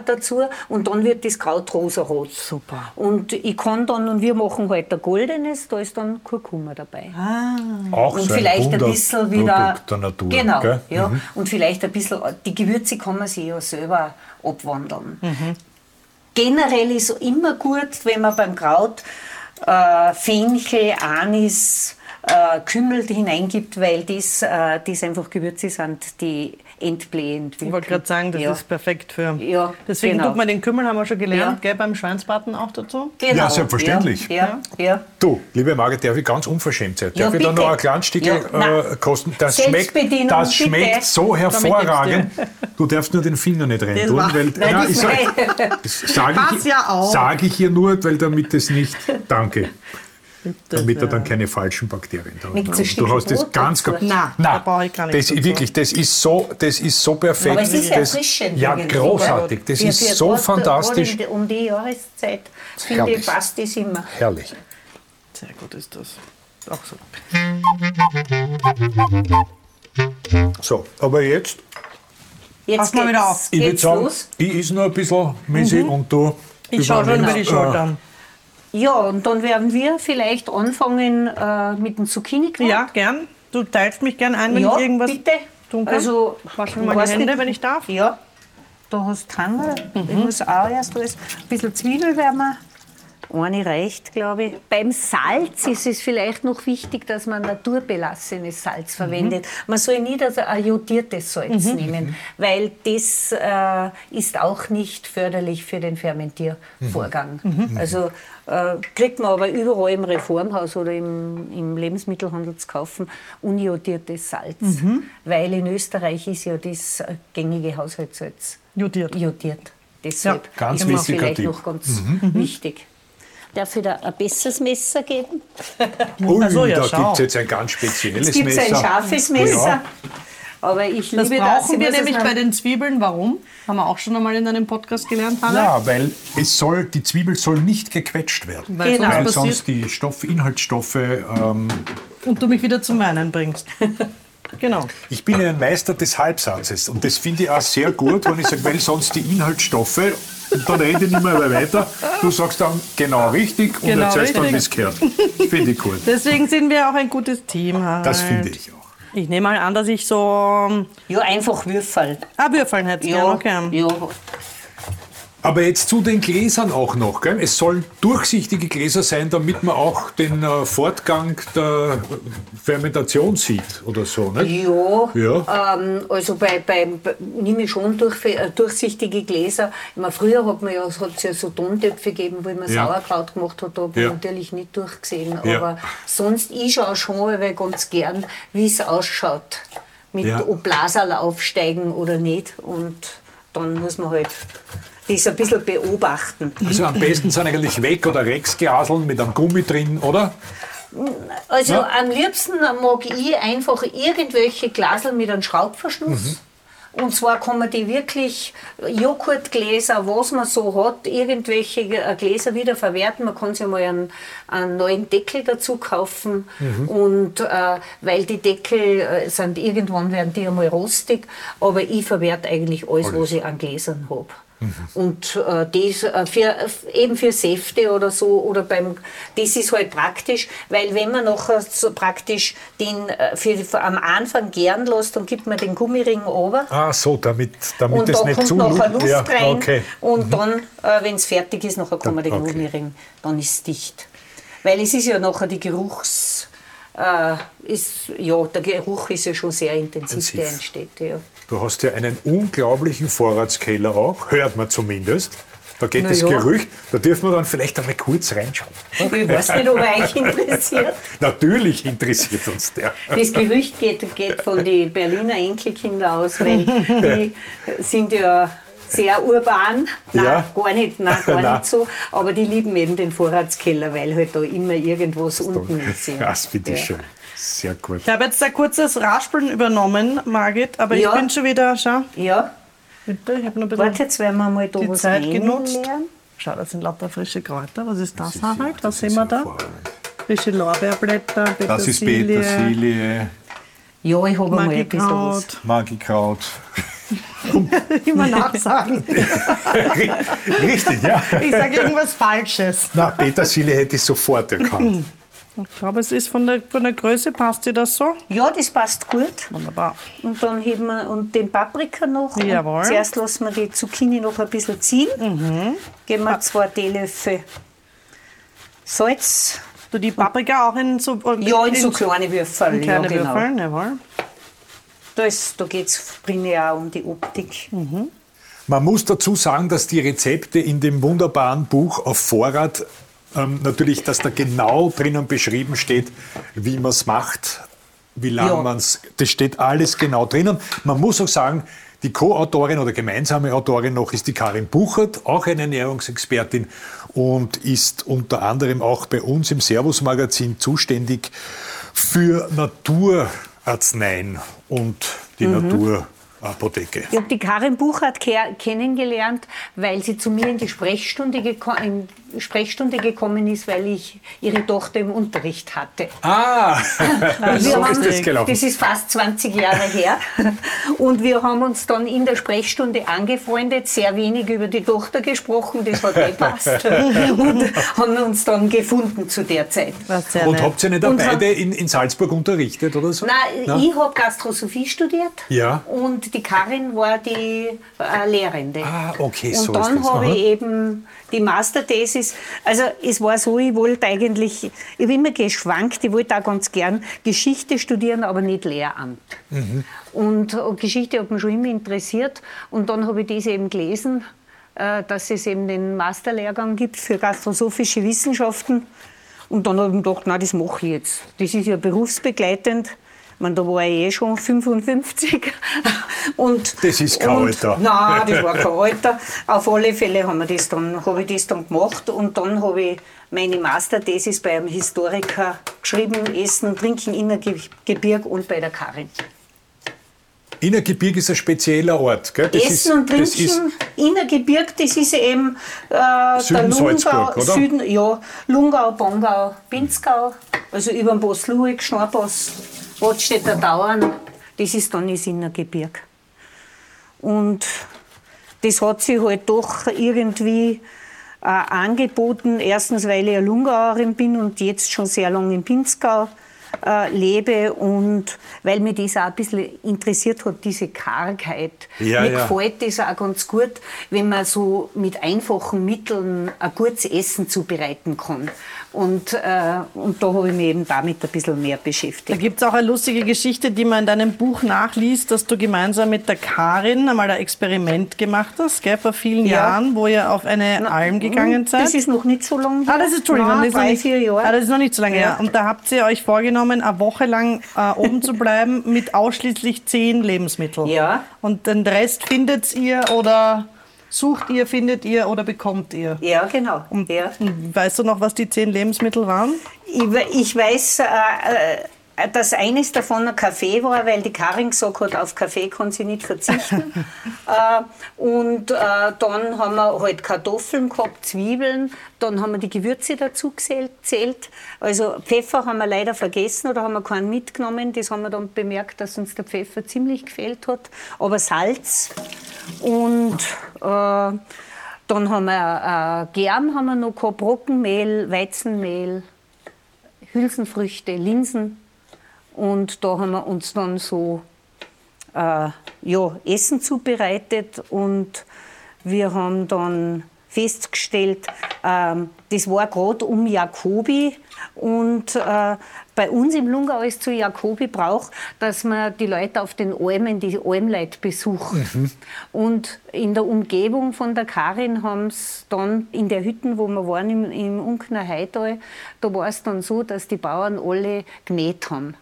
dazu und dann wird das Kraut rosarot. Super. Und ich kann dann, und wir machen halt ein goldenes, da ist dann Kurkuma dabei. Ah. Auch und so vielleicht ein, ein bisschen wieder. Der Natur, genau, gell? ja. Mhm. Und vielleicht ein bisschen, die Gewürze kann man sich ja selber abwandern. Mhm. Generell ist es immer gut, wenn man beim Kraut äh, Fenchel, Anis, äh, Kümmel hineingibt, weil das, äh, das einfach Gewürze sind, die entblähend Ich wollte gerade sagen, das ja. ist perfekt für. Ja, Deswegen genau. tut man den Kümmel, haben wir schon gelernt, ja. gell, beim Schweinsbraten auch dazu. Genau. Ja, selbstverständlich. Ja. Ja. Du, liebe Margit, darf ich ganz unverschämt sein? Darf ich da noch ein kleines Stück äh, kosten? Das schmeckt, das schmeckt so hervorragend. Du darfst nur den Finger nicht rein tun. Weil, Nein, ja, ich sag, das sage ich, sag ich hier nur, weil damit es nicht. Danke. Damit er dann keine falschen Bakterien da hat. Du hast das ganz, ganz. Nein, da gar nicht. Das, wirklich, das ist so, das ist so perfekt. Aber es ist das, erfrischend. Ja, großartig. Das ist so fantastisch. Um die Jahreszeit, finde ich, passt das immer. Herrlich. Sehr gut ist das. Auch so. So, aber jetzt. Jetzt mal wieder auf. Ich würde sagen, ich ist noch ein bisschen mäßig mhm. und du. Ich schaue schon über die Schultern. Ja, und dann werden wir vielleicht anfangen äh, mit dem zucchini -Quark. Ja, gern. Du teilst mich gern ein, wenn ja, ich irgendwas bitte. tun kann. Also, waschen meine Hände, nicht. wenn ich darf. Ja, da hast du Tangerl. Mhm. Ich muss auch erst alles. Ein bisschen Zwiebel werden wir eine reicht, glaube ich. Beim Salz ist es vielleicht noch wichtig, dass man naturbelassenes Salz mhm. verwendet. Mhm. Man soll nie das jodiertes Salz mhm. nehmen, weil das äh, ist auch nicht förderlich für den Fermentiervorgang. Mhm. mhm. Also äh, kriegt man aber überall im Reformhaus oder im, im Lebensmittelhandel zu kaufen, uniodiertes Salz. Mhm. Weil in Österreich ist ja das gängige Haushaltssalz jodiert. jodiert. Deshalb ja, ganz ist mir vielleicht noch ganz wichtig. Darf ich da ein besseres Messer geben? Ui, also, ja, da gibt es jetzt ein ganz spezielles Messer. Es gibt ein scharfes Messer. Ja. Aber ich das liebe brauchen das. wir nämlich bei den Zwiebeln. Warum? Haben wir auch schon einmal in einem Podcast gelernt, Hanna? Ja, weil es soll, die Zwiebel soll nicht gequetscht werden. Weil, genau. weil sonst die Stoff, Inhaltsstoffe... Ähm, Und du mich wieder zum Weinen bringst. [laughs] Genau. Ich bin ein Meister des Halbsatzes und das finde ich auch sehr gut, wenn ich sage, weil sonst die Inhaltsstoffe und dann rede ich nicht mehr weiter. Du sagst dann genau richtig und genau erzählst richtig. dann, wie es gehört. Finde ich gut. [laughs] Deswegen sind wir auch ein gutes Team. Halt. Das finde ich auch. Ich nehme mal an, dass ich so. Ähm, ja, einfach würfeln. Ah, würfeln hätte ich ja, gerne. Okay. Ja, aber jetzt zu den Gläsern auch noch. Gell? Es sollen durchsichtige Gläser sein, damit man auch den äh, Fortgang der Fermentation sieht oder so. Nicht? Ja, ja. Ähm, also bei, bei, nehme ich schon durch, äh, durchsichtige Gläser. Meine, früher hat man ja, hat's ja so Tontöpfe gegeben, wo man ja. Sauerkraut gemacht hat, da habe ich natürlich nicht durchgesehen. Aber sonst, ich schaue schon weil ganz gern, wie es ausschaut. Mit ja. ob Blaserl aufsteigen oder nicht. Und dann muss man halt das ein bisschen beobachten. Also am besten sind eigentlich Weg- oder Rexglaseln mit einem Gummi drin, oder? Also ja. am liebsten mag ich einfach irgendwelche Glasel mit einem Schraubverschluss. Mhm. Und zwar kann man die wirklich Joghurtgläser, was man so hat, irgendwelche äh, Gläser wieder verwerten. Man kann sich mal einen, einen neuen Deckel dazu kaufen. Mhm. Und äh, weil die Deckel äh, sind irgendwann werden die einmal rostig, aber ich verwerte eigentlich alles, alles. was ich an Gläsern habe. Und äh, das äh, für, eben für Säfte oder so, oder beim, das ist halt praktisch, weil wenn man nachher so praktisch den äh, für, am Anfang gern lässt, dann gibt man den Gummiring over. Ah, so, damit, damit und es da nicht kommt zu nachher Luft ja, rein. Okay. Und mhm. dann, äh, wenn es fertig ist, nachher kann man den okay. Gummiring, dann ist es dicht. Weil es ist ja nachher die Geruchs. Äh, ist, ja, der Geruch ist ja schon sehr intensiv, intensiv. der entsteht. Ja. Du hast ja einen unglaublichen Vorratskeller auch, hört man zumindest. Da geht Na das ja. Gerücht, da dürfen wir dann vielleicht einmal kurz reinschauen. Ich weiß nicht, ob euch interessiert. [laughs] Natürlich interessiert uns der. Das Gerücht geht, geht von den Berliner Enkelkindern aus, weil die sind ja sehr urban. Nein, ja. gar nicht, nein, gar [laughs] nein. nicht so. Aber die lieben eben den Vorratskeller, weil halt da immer irgendwas unten ist. [laughs] Das bitte ja. schön. Sehr gut. Ich habe jetzt ein kurzes Raspeln übernommen, Margit, aber ja. ich bin schon wieder, schau. Ja. Bitte, ich habe noch ein bisschen Warte, jetzt werden wir mal da die was Zeit genutzt. Schau, das sind lauter frische Kräuter. Was ist das, das Harald? Was sehen wir da? Frische Lorbeerblätter, Petersilie. Das ist Petersilie. Ja, ich habe mal ein bisschen was. Magikraut. [laughs] Immer nachsagen. [laughs] Richtig, ja. Ich sage irgendwas Falsches. Na, Petersilie hätte ich sofort erkannt. [laughs] Ich glaube, es ist von der, von der Größe, passt dir das so? Ja, das passt gut. Wunderbar. Und dann heben wir und den Paprika noch. Jawohl. Und zuerst lassen wir die Zucchini noch ein bisschen ziehen. Mhm. Geben wir zwei Teelöffel Salz. Du die Paprika auch in so Ja, in so kleine Würfel. In kleine ja, genau. Würfel, jawohl. Da, da geht es primär auch um die Optik. Mhm. Man muss dazu sagen, dass die Rezepte in dem wunderbaren Buch auf Vorrat ähm, natürlich, dass da genau drinnen beschrieben steht, wie man es macht, wie lange ja. man es. Das steht alles genau drinnen. Man muss auch sagen, die Co-Autorin oder gemeinsame Autorin noch ist die Karin Buchert, auch eine Ernährungsexpertin. und ist unter anderem auch bei uns im Servus-Magazin zuständig für Naturarzneien und die mhm. Natur. Apotheke. Ich habe die Karin Buchert kennengelernt, weil sie zu mir in die Sprechstunde, geko in Sprechstunde gekommen ist, weil ich ihre Tochter im Unterricht hatte. Ah, [laughs] so haben, ist das gelaufen. Das ist fast 20 Jahre her. Und wir haben uns dann in der Sprechstunde angefreundet, sehr wenig über die Tochter gesprochen, das hat gepasst. [laughs] Und haben uns dann gefunden zu der Zeit. Und habt ihr nicht auch beide in, in Salzburg unterrichtet oder so? Nein, Nein? ich habe Gastrosophie studiert. Ja. Und die Karin war die äh, Lehrende. Ah, okay, und so Und dann habe ich eben die Masterthesis, also es war so, ich wollte eigentlich, ich habe immer geschwankt, ich wollte auch ganz gern Geschichte studieren, aber nicht Lehramt. Mhm. Und, und Geschichte hat mich schon immer interessiert und dann habe ich das eben gelesen, äh, dass es eben den Masterlehrgang gibt für gastrosophische Wissenschaften. Und dann habe ich mir gedacht, nein, das mache ich jetzt. Das ist ja berufsbegleitend. Man, da war ich eh schon 55. [laughs] und, das ist kein und, Alter. [laughs] Nein, das war kein Alter. Auf alle Fälle das dann, habe ich das dann gemacht und dann habe ich meine Masterthesis bei einem Historiker geschrieben, Essen, Trinken, Innergebirg und bei der Karin. Innergebirg ist ein spezieller Ort. Gell? Das Essen ist, und Trinken, das ist Innergebirg, das ist eben äh, Süden der Lungau, oder? Süden, ja, Lungau, Bongau, Pinzgau, also über den Boss-Luig, Schnorrboss. Rotstädter Dauern, das ist dann das Innergebirg. Und das hat sich halt doch irgendwie äh, angeboten. Erstens, weil ich eine Lungauerin bin und jetzt schon sehr lange in Pinzgau äh, lebe und weil mich das auch ein bisschen interessiert hat, diese Kargheit. Ja, mir ja. gefällt das auch ganz gut, wenn man so mit einfachen Mitteln ein gutes Essen zubereiten kann. Und, äh, und da habe ich mich eben damit ein bisschen mehr beschäftigt. Da gibt es auch eine lustige Geschichte, die man in deinem Buch nachliest, dass du gemeinsam mit der Karin einmal ein Experiment gemacht hast, gell, vor vielen ja. Jahren, wo ihr auf eine Na, Alm gegangen seid. Das ist noch nicht so lange Ah, das ist, Entschuldigung, das ist drei, nicht, vier Jahre. Ah, das ist noch nicht so lange ja. her. Und da habt ihr euch vorgenommen, eine Woche lang äh, oben zu bleiben mit ausschließlich zehn Lebensmitteln. Ja. Und den Rest findet ihr oder Sucht ihr, findet ihr oder bekommt ihr? Ja, genau. Und, ja. weißt du noch, was die zehn Lebensmittel waren? Ich, ich weiß, äh, äh, dass eines davon ein Kaffee war, weil die Karin gesagt hat, auf Kaffee kann sie nicht verzichten. [laughs] äh, und äh, dann haben wir halt Kartoffeln gehabt, Zwiebeln, dann haben wir die Gewürze dazu gezählt. Also Pfeffer haben wir leider vergessen oder haben wir keinen mitgenommen. Das haben wir dann bemerkt, dass uns der Pfeffer ziemlich gefehlt hat. Aber Salz und äh, dann haben wir äh, Germ haben wir noch gehabt, Brockenmehl, Weizenmehl, Hülsenfrüchte, Linsen. Und da haben wir uns dann so äh, ja, Essen zubereitet und wir haben dann festgestellt, äh, das war gerade um Jakobi und äh, bei uns im Lungau ist zu Jakobi Brauch, dass man die Leute auf den Almen, die Almleute besucht. Mhm. Und in der Umgebung von der Karin haben es dann in der Hütten, wo wir waren, im, im Unkner Heital, da war es dann so, dass die Bauern alle genäht haben.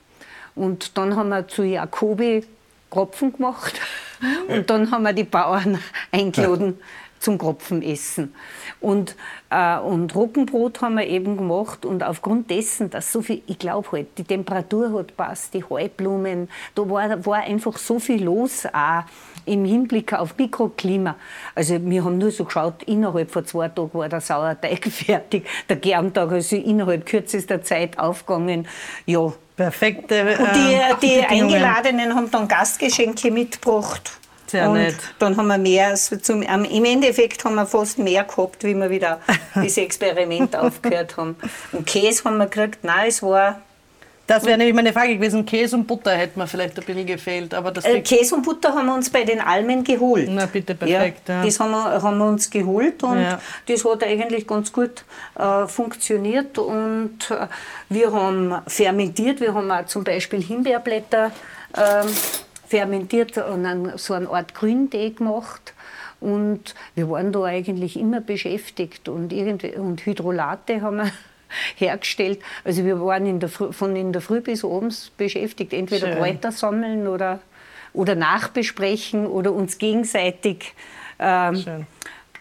Und dann haben wir zu Jakobi Kropfen gemacht [laughs] und dann haben wir die Bauern eingeladen zum Kropfenessen. Und, äh, und Roggenbrot haben wir eben gemacht und aufgrund dessen, dass so viel, ich glaube halt, die Temperatur hat passt, die Heublumen, da war, war einfach so viel los auch im Hinblick auf Mikroklima. Also wir haben nur so geschaut, innerhalb von zwei Tagen war der Sauerteig [laughs] fertig, der Germtag also innerhalb kürzester Zeit aufgegangen. Ja, Perfekte. Äh, und die, die Eingeladenen haben dann Gastgeschenke mitgebracht. Sehr und nett. dann haben wir mehr, zum, im Endeffekt haben wir fast mehr gehabt, wie wir wieder [laughs] das Experiment aufgehört haben. Und Käse haben wir gekriegt, nein, es war das wäre nämlich meine Frage gewesen. Käse und Butter hätte mir vielleicht ein bisschen gefehlt. Aber das äh, Käse und Butter haben wir uns bei den Almen geholt. Na bitte, perfekt. Ja, ja. Das haben wir, haben wir uns geholt und ja. das hat eigentlich ganz gut äh, funktioniert. Und äh, wir haben fermentiert. Wir haben auch zum Beispiel Himbeerblätter ähm, fermentiert und dann so eine Art Grüntee gemacht. Und wir waren da eigentlich immer beschäftigt. Und, irgendwie, und Hydrolate haben wir hergestellt. Also wir waren in der von in der Früh bis abends beschäftigt, entweder Kräuter sammeln oder, oder nachbesprechen oder uns gegenseitig ähm,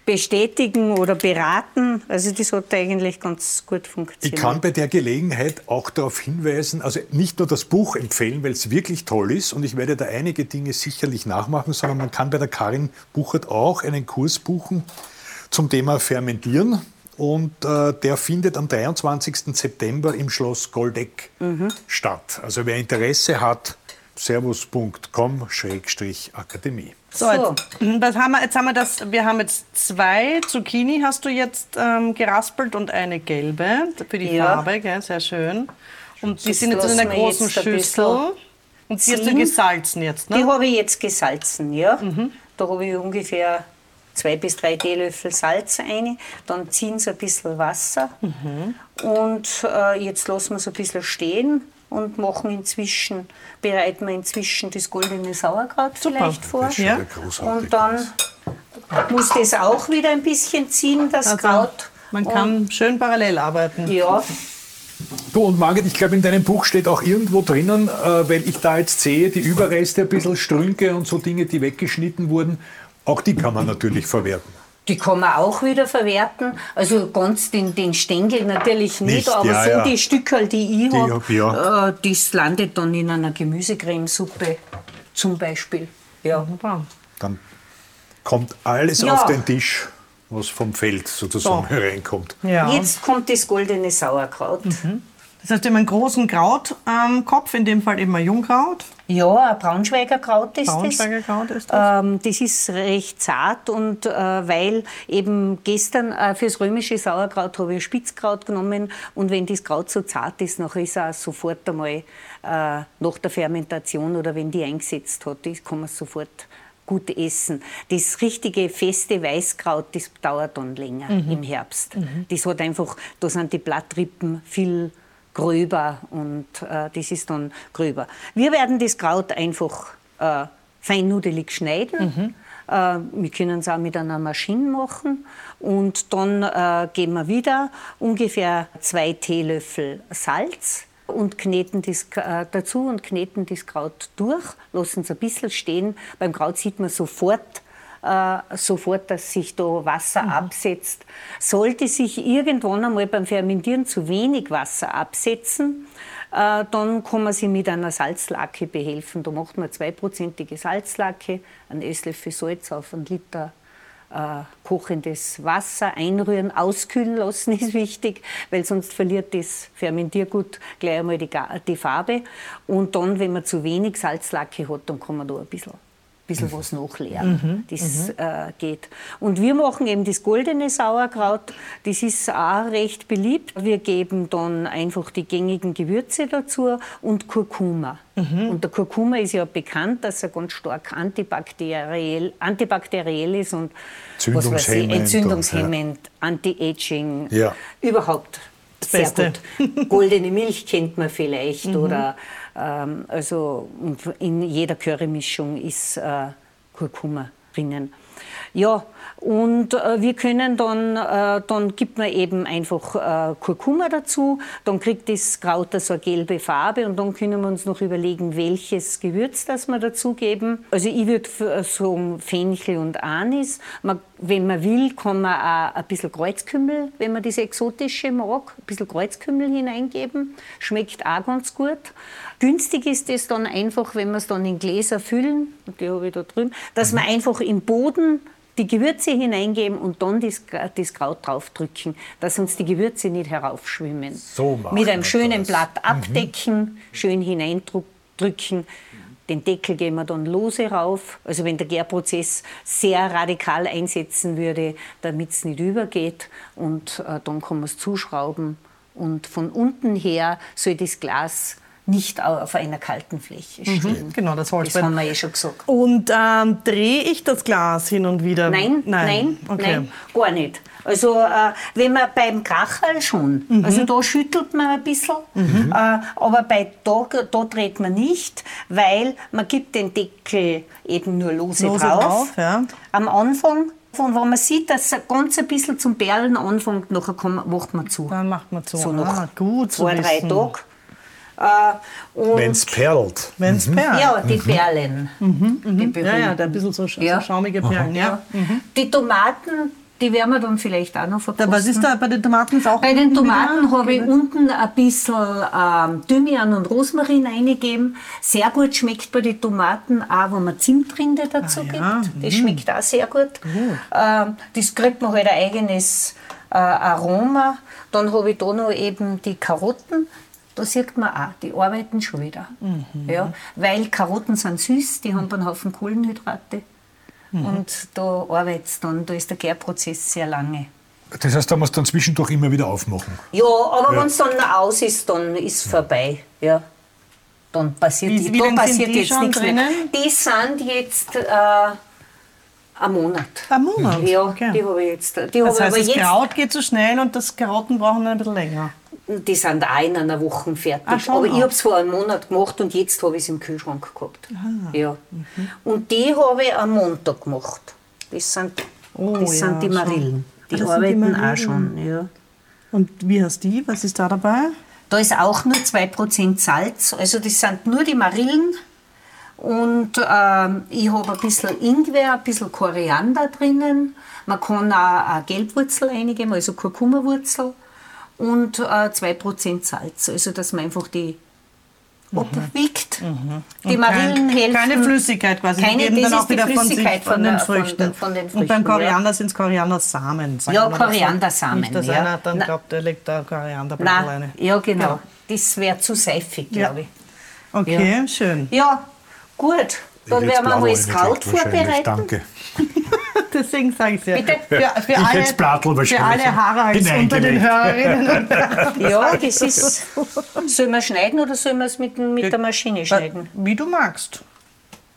bestätigen oder beraten. Also das hat eigentlich ganz gut funktioniert. Ich kann bei der Gelegenheit auch darauf hinweisen, also nicht nur das Buch empfehlen, weil es wirklich toll ist und ich werde da einige Dinge sicherlich nachmachen, sondern man kann bei der Karin Buchert auch einen Kurs buchen zum Thema Fermentieren. Und äh, der findet am 23. September im Schloss Goldeck mhm. statt. Also wer Interesse hat, servus.com-akademie. So, jetzt, was haben wir, jetzt haben wir das, wir haben jetzt zwei Zucchini hast du jetzt ähm, geraspelt und eine gelbe für die ja. Farbe, gell? sehr schön. Und die sind jetzt in einer großen Schüssel. Und die hast du gesalzen jetzt, ne? Die habe ich jetzt gesalzen, ja. Mhm. Da habe ich ungefähr zwei bis drei Teelöffel Salz rein, dann ziehen sie ein bisschen Wasser mhm. und äh, jetzt lassen wir es ein bisschen stehen und machen inzwischen, bereiten wir inzwischen das goldene Sauerkraut Super. vielleicht vor. Ja. Und dann muss das auch wieder ein bisschen ziehen, das also, Kraut. Man kann und, schön parallel arbeiten. Ja. Du und Margit, ich glaube, in deinem Buch steht auch irgendwo drinnen, äh, weil ich da jetzt sehe, die Überreste ein bisschen Strünke und so Dinge, die weggeschnitten wurden, auch die kann man natürlich verwerten. Die kann man auch wieder verwerten. Also ganz den, den Stängel natürlich nicht, nicht aber ja, so ja. die Stücke, die ich habe, ja. äh, das landet dann in einer Gemüsecremesuppe zum Beispiel. Ja. Dann kommt alles auf den Tisch, was vom Feld sozusagen so. hereinkommt. Jetzt kommt das goldene Sauerkraut. Mhm. Das heißt, wir haben einen großen Krautkopf, ähm, in dem Fall eben ein Jungkraut. Ja, ein Braunschweiger Kraut ist Braunschweiger das. Kraut ist das. Ähm, das ist recht zart und äh, weil eben gestern äh, fürs römische Sauerkraut habe ich Spitzkraut genommen und wenn das Kraut so zart ist, dann ist es sofort einmal äh, nach der Fermentation oder wenn die eingesetzt hat, kann man sofort gut essen. Das richtige feste Weißkraut, das dauert dann länger mhm. im Herbst. Mhm. Das hat einfach, da sind die Blattrippen viel gröber und äh, das ist dann gröber. Wir werden das Kraut einfach äh, feinnudelig schneiden. Mhm. Äh, wir können es auch mit einer Maschine machen. Und dann äh, geben wir wieder ungefähr zwei Teelöffel Salz und kneten das äh, dazu und kneten das Kraut durch, lassen es ein bisschen stehen. Beim Kraut sieht man sofort, äh, sofort, dass sich da Wasser mhm. absetzt. Sollte sich irgendwann einmal beim Fermentieren zu wenig Wasser absetzen, äh, dann kann man sich mit einer Salzlacke behelfen. Da macht man zweiprozentige Salzlacke, einen Esslöffel Salz auf einen Liter äh, kochendes Wasser einrühren, auskühlen lassen [laughs] ist wichtig, weil sonst verliert das Fermentiergut gleich einmal die, die Farbe. Und dann, wenn man zu wenig Salzlacke hat, dann kann man da ein bisschen bisschen was nachleeren. Mhm. Das mhm. Äh, geht. Und wir machen eben das goldene Sauerkraut. Das ist auch recht beliebt. Wir geben dann einfach die gängigen Gewürze dazu und Kurkuma. Mhm. Und der Kurkuma ist ja bekannt, dass er ganz stark antibakteriell, antibakteriell ist und entzündungshemmend, entzündungshemmend ja. Anti-Aging, ja. überhaupt sehr Beste. gut. Goldene Milch kennt man vielleicht [laughs] mhm. oder ähm, also in jeder Currymischung ist äh, Kurkuma drinnen. Ja, und äh, wir können dann, äh, dann gibt man eben einfach äh, Kurkuma dazu, dann kriegt das Kraut so eine gelbe Farbe und dann können wir uns noch überlegen, welches Gewürz das wir dazugeben. Also ich würde äh, sagen Fenchel und Anis. Man, wenn man will, kann man auch ein bisschen Kreuzkümmel, wenn man das Exotische mag, ein bisschen Kreuzkümmel hineingeben. Schmeckt auch ganz gut. Günstig ist es dann einfach, wenn wir es dann in Gläser füllen, die habe ich da drüben, dass mhm. man einfach im Boden die Gewürze hineingeben und dann das, das Kraut draufdrücken, dass uns die Gewürze nicht heraufschwimmen. So Mit einem schönen das. Blatt mhm. abdecken, mhm. schön hineindrücken. Den Deckel geben wir dann lose rauf. Also wenn der Gärprozess sehr radikal einsetzen würde, damit es nicht übergeht. Und äh, dann kann man es zuschrauben. Und von unten her soll das Glas nicht auf einer kalten Fläche mhm. stehen. Mhm, genau, das Holz. Das haben wir eh schon gesagt. Und ähm, drehe ich das Glas hin und wieder? Nein, nein, nein, okay. nein gar nicht. Also äh, wenn man beim Kracherl schon, mhm. also da schüttelt man ein bisschen, mhm. äh, aber bei da, da dreht man nicht, weil man gibt den Deckel eben nur lose, lose drauf. drauf ja. Am Anfang und wenn man sieht, dass es ganz ein bisschen zum Perlen anfängt, nachher macht man zu. Dann macht man zu. So nach ah, gut zwei, drei Tagen. Äh, Wenn es perlt. Wenn es mhm. perlt. Ja, die mhm. Perlen. Mhm. Die ja, ja, da ein bisschen so, ja. so schaumige Perlen. Ja. Mhm. Die Tomaten, die werden wir dann vielleicht auch noch verkosten. Was ist da bei den Tomaten auch? Bei den Tomaten habe ich unten ein bisschen ähm, Thymian und Rosmarin eingegeben. Sehr gut schmeckt bei den Tomaten auch, wenn man Zimtrinde dazu ah, ja. gibt. Das mhm. schmeckt auch sehr gut. Ähm, das kriegt man halt ein eigenes äh, Aroma. Dann habe ich da noch eben die Karotten. Da sieht man auch, die arbeiten schon wieder. Mhm. Ja, weil Karotten sind süß, die haben einen Haufen Kohlenhydrate. Mhm. Und da arbeitet es dann, da ist der Gärprozess sehr lange. Das heißt, da muss dann zwischendurch immer wieder aufmachen. Ja, aber ja. wenn es dann aus ist, dann ist es vorbei. Ja. Dann passiert, wie, wie da passiert jetzt nichts drinnen? mehr. Die sind jetzt äh, ein Monat. Ein Monat? Ja, okay. die habe ich jetzt. Die das heißt, das Kraut geht so schnell und das Karotten brauchen ein bisschen länger. Die sind auch in einer Woche fertig. Ach, Aber ich habe es vor einem Monat gemacht und jetzt habe ich es im Kühlschrank gehabt. Ah. Ja. Mhm. Und die habe ich am Montag gemacht. Das sind, oh, das ja, sind die Marillen. Die ah, arbeiten die Marillen. auch schon. Ja. Und wie du die? Was ist da dabei? Da ist auch nur 2% Salz. Also das sind nur die Marillen. Und ähm, ich habe ein bisschen Ingwer, ein bisschen Koriander drinnen. Man kann auch eine Gelbwurzel eingeben, also Kurkumawurzel und äh, 2% Salz. Also dass man einfach die mhm. abwiegt. Mhm. Die Marillen kein, helfen. Keine Flüssigkeit quasi. Keine, die das ist die Flüssigkeit von, von, den Früchten. Von, von, den Früchten. Und beim Koriander ja. sind es Koriandersamen. Ja, Koriandersamen. Nicht, dass ja. einer dann Na, glaubt, er legt da Korianderblätter rein. Ja, genau. Ja. Das wäre zu seifig, glaube ich. Okay, schön. Ja, gut. Dann werden wir mal das Kraut vorbereiten. Danke. [laughs] Deswegen sage ich es ja. Bitte? Für, für, alle, für alle Haralds unter den Hörerinnen. [laughs] ja, das ist. Sollen wir schneiden oder sollen wir es mit, mit der Maschine schneiden? Wie du magst.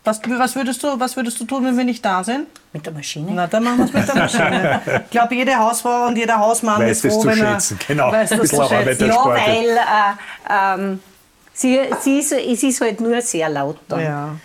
Was, was, würdest du, was würdest du tun, wenn wir nicht da sind? Mit der Maschine? Na, dann machen wir es mit der Maschine. ich glaube, jede Hausfrau und jeder Hausmann weiß ist froh, wenn er schätzen. Genau. weiß das zu schätzen. Ja, weil äh, ähm, sie, sie ist, es ist halt nur sehr laut dann. Ja.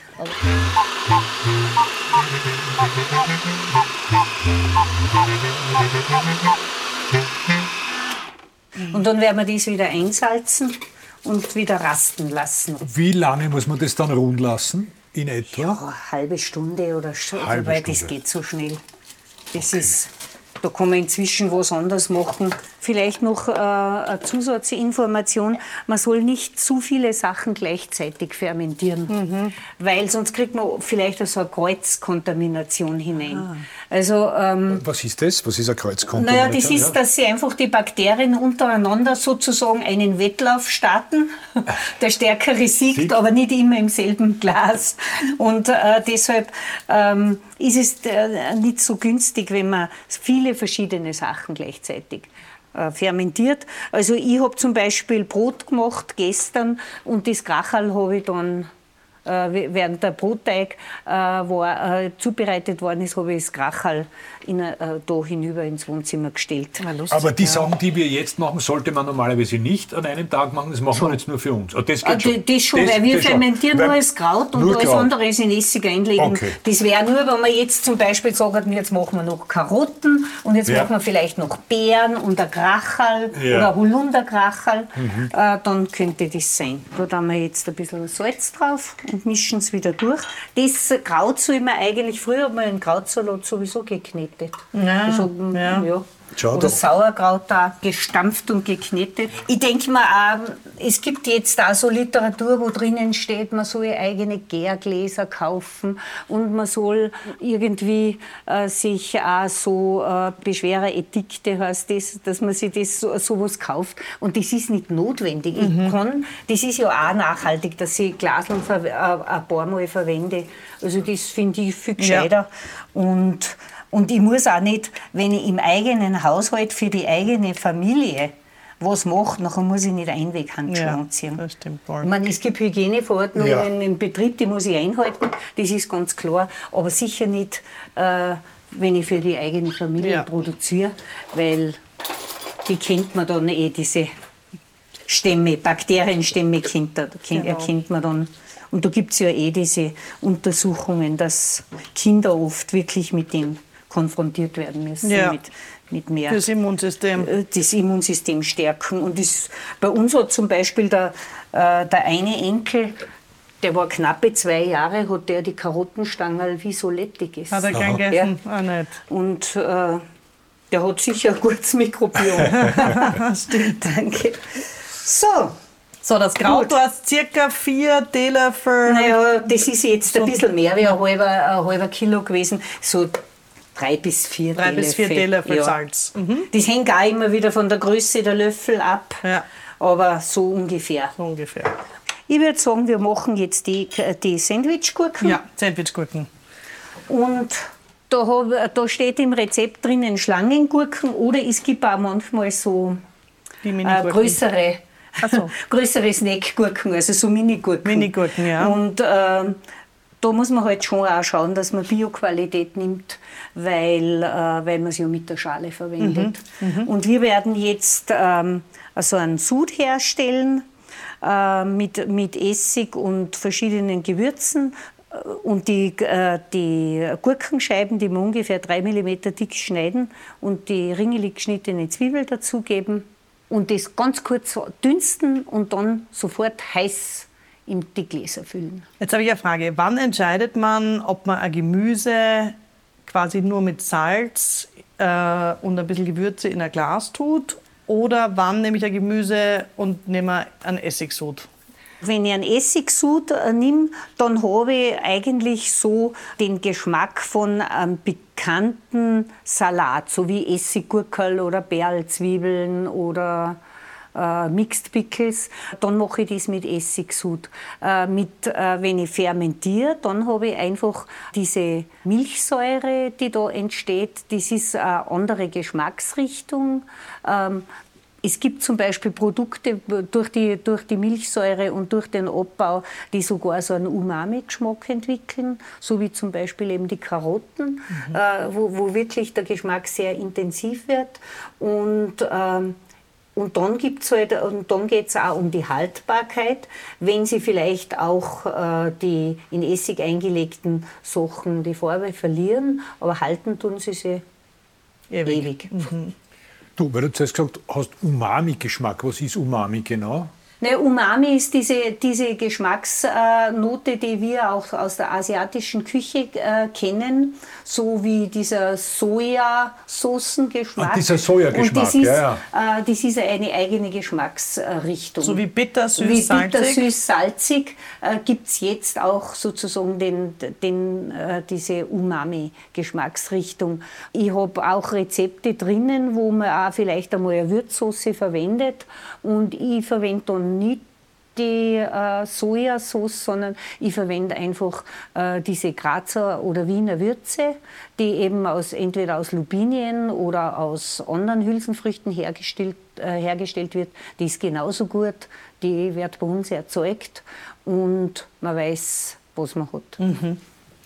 Und dann werden wir das wieder einsalzen und wieder rasten lassen. Wie lange muss man das dann ruhen lassen? In etwa? Ja, eine halbe Stunde oder so, weil das geht so schnell. Das okay. ist da kann man inzwischen was anderes machen. Vielleicht noch äh, eine Zusatzinformation. Man soll nicht zu viele Sachen gleichzeitig fermentieren, mhm. weil sonst kriegt man vielleicht so eine Kreuzkontamination hinein. Ah. Also, ähm, Was ist das? Was ist eine Kreuzkontamination? Naja, das ist, dass sie einfach die Bakterien untereinander sozusagen einen Wettlauf starten. [laughs] Der Stärkere siegt, Sieg. aber nicht immer im selben Glas. Und äh, deshalb ähm, ist es äh, nicht so günstig, wenn man viele verschiedene Sachen gleichzeitig äh, fermentiert. Also ich habe zum Beispiel Brot gemacht gestern und das Krachal habe ich dann während der Brotteig äh, war, äh, zubereitet worden ist, habe ich das Krachal in, äh, da hinüber ins Wohnzimmer gestellt. Aber die Sachen, die wir jetzt machen, sollte man normalerweise nicht an einem Tag machen. Das machen schon. wir jetzt nur für uns. Oh, das, geht schon. das schon, das, weil wir fermentieren nur als Kraut und alles andere ist in Essig einlegen. Okay. Das wäre nur, wenn man jetzt zum Beispiel sagt, jetzt machen wir noch Karotten und jetzt ja. machen wir vielleicht noch Beeren und ein Krachal ja. oder Holunderkrachal, mhm. äh, dann könnte das sein. Da haben wir jetzt ein bisschen Salz drauf und mischen es wieder durch. Das Kraut soll man eigentlich, früher hat man den Krautsalat sowieso geknetet. Ja, also, ja. ja. Schau Oder Sauerkraut da gestampft und geknetet. Ich denke mal, auch, es gibt jetzt auch so Literatur, wo drinnen steht, man soll eigene Gärgläser kaufen und man soll irgendwie äh, sich auch so äh, Beschwereredikte heißt das, dass man sich das so, sowas kauft. Und das ist nicht notwendig. Mhm. Ich kann, das ist ja auch nachhaltig, dass ich Glasl äh, ein paar Mal verwende. Also das finde ich viel gescheiter. Ja. Und und ich muss auch nicht, wenn ich im eigenen Haushalt für die eigene Familie was mache, nachher muss ich nicht Einweghandschuhe ja, anziehen. Das stimmt voll. Ich meine, es gibt Hygieneverordnungen ja. im Betrieb, die muss ich einhalten, das ist ganz klar. Aber sicher nicht, äh, wenn ich für die eigene Familie ja. produziere, weil die kennt man dann eh, diese Stämme, Bakterienstämme kennt, kennt, genau. erkennt man dann. Und da gibt es ja eh diese Untersuchungen, dass Kinder oft wirklich mit dem konfrontiert werden müssen ja. mit, mit mehr. Das Immunsystem. Äh, das Immunsystem stärken. Und das, bei uns hat zum Beispiel der, äh, der eine Enkel, der war knappe zwei Jahre, hat der die Karottenstangerl wie Soletti gegessen. Hat er gern gegessen? Ja. Ah, nicht. Und äh, Der hat sicher ein gutes Mikrobiom. [laughs] Stimmt. [laughs] Danke. So. So, das Kraut, du hast circa vier Teelöffel. Naja, das ist jetzt ein bisschen mehr wie ein halber, ein halber Kilo gewesen. So drei bis vier drei Teelöffel. Bis vier Teelöffel ja. Salz. Mhm. Das hängt auch immer wieder von der Größe der Löffel ab. Ja. Aber so ungefähr. So ungefähr. Ich würde sagen, wir machen jetzt die, die Sandwichgurken. Ja, Sandwichgurken. Und da, hab, da steht im Rezept drinnen Schlangengurken oder es gibt auch manchmal so äh, größere, so. [laughs] größere Snackgurken, also so Minigurken. Minigurken, ja. Und äh, da muss man halt schon auch schauen, dass man Bioqualität nimmt, weil, äh, weil man sie ja mit der Schale verwendet. Mhm, mhm. Und wir werden jetzt ähm, also einen Sud herstellen äh, mit, mit Essig und verschiedenen Gewürzen. Und die, äh, die Gurkenscheiben, die wir ungefähr 3 mm dick schneiden und die ringelig geschnittene Zwiebel dazugeben und das ganz kurz dünsten und dann sofort heiß in die Gläser füllen. Jetzt habe ich eine Frage. Wann entscheidet man, ob man ein Gemüse quasi nur mit Salz äh, und ein bisschen Gewürze in ein Glas tut oder wann nehme ich ein Gemüse und nehme einen Essigsud? Wenn ich einen Essigsud äh, nehme, dann habe ich eigentlich so den Geschmack von einem bekannten Salat, so wie Essiggurkel oder Perlzwiebeln oder äh, Mixed Pickles. Dann mache ich das mit Essigsud. Äh, mit, äh, wenn ich fermentiere, dann habe ich einfach diese Milchsäure, die da entsteht. Das ist eine andere Geschmacksrichtung. Ähm, es gibt zum Beispiel Produkte durch die, durch die Milchsäure und durch den Abbau, die sogar so einen Umami-Geschmack entwickeln, so wie zum Beispiel eben die Karotten, mhm. äh, wo, wo wirklich der Geschmack sehr intensiv wird. Und ähm, und dann, halt, dann geht es auch um die Haltbarkeit. Wenn Sie vielleicht auch äh, die in Essig eingelegten Sachen die Farbe verlieren, aber halten tun sie sie ewig. ewig. Mhm. Du, weil du zuerst gesagt hast, Umami-Geschmack. Was ist Umami genau? Ne, Umami ist diese, diese Geschmacksnote, die wir auch aus der asiatischen Küche äh, kennen, so wie dieser Sojasoßengeschmack. Ah, dieser Sojageschmack, Und das ist, ja, ja. Äh, das ist eine eigene Geschmacksrichtung. So wie bittersüß, salzig? Wie bittersüß, salzig äh, gibt es jetzt auch sozusagen den, den, äh, diese Umami-Geschmacksrichtung. Ich habe auch Rezepte drinnen, wo man auch vielleicht einmal eine Würzsoße verwendet und ich verwende dann nicht die äh, Sojasauce, sondern ich verwende einfach äh, diese Grazer oder Wiener Würze, die eben aus, entweder aus Lubinien oder aus anderen Hülsenfrüchten hergestellt, äh, hergestellt wird. Die ist genauso gut, die wird bei uns erzeugt und man weiß, was man hat. Mhm.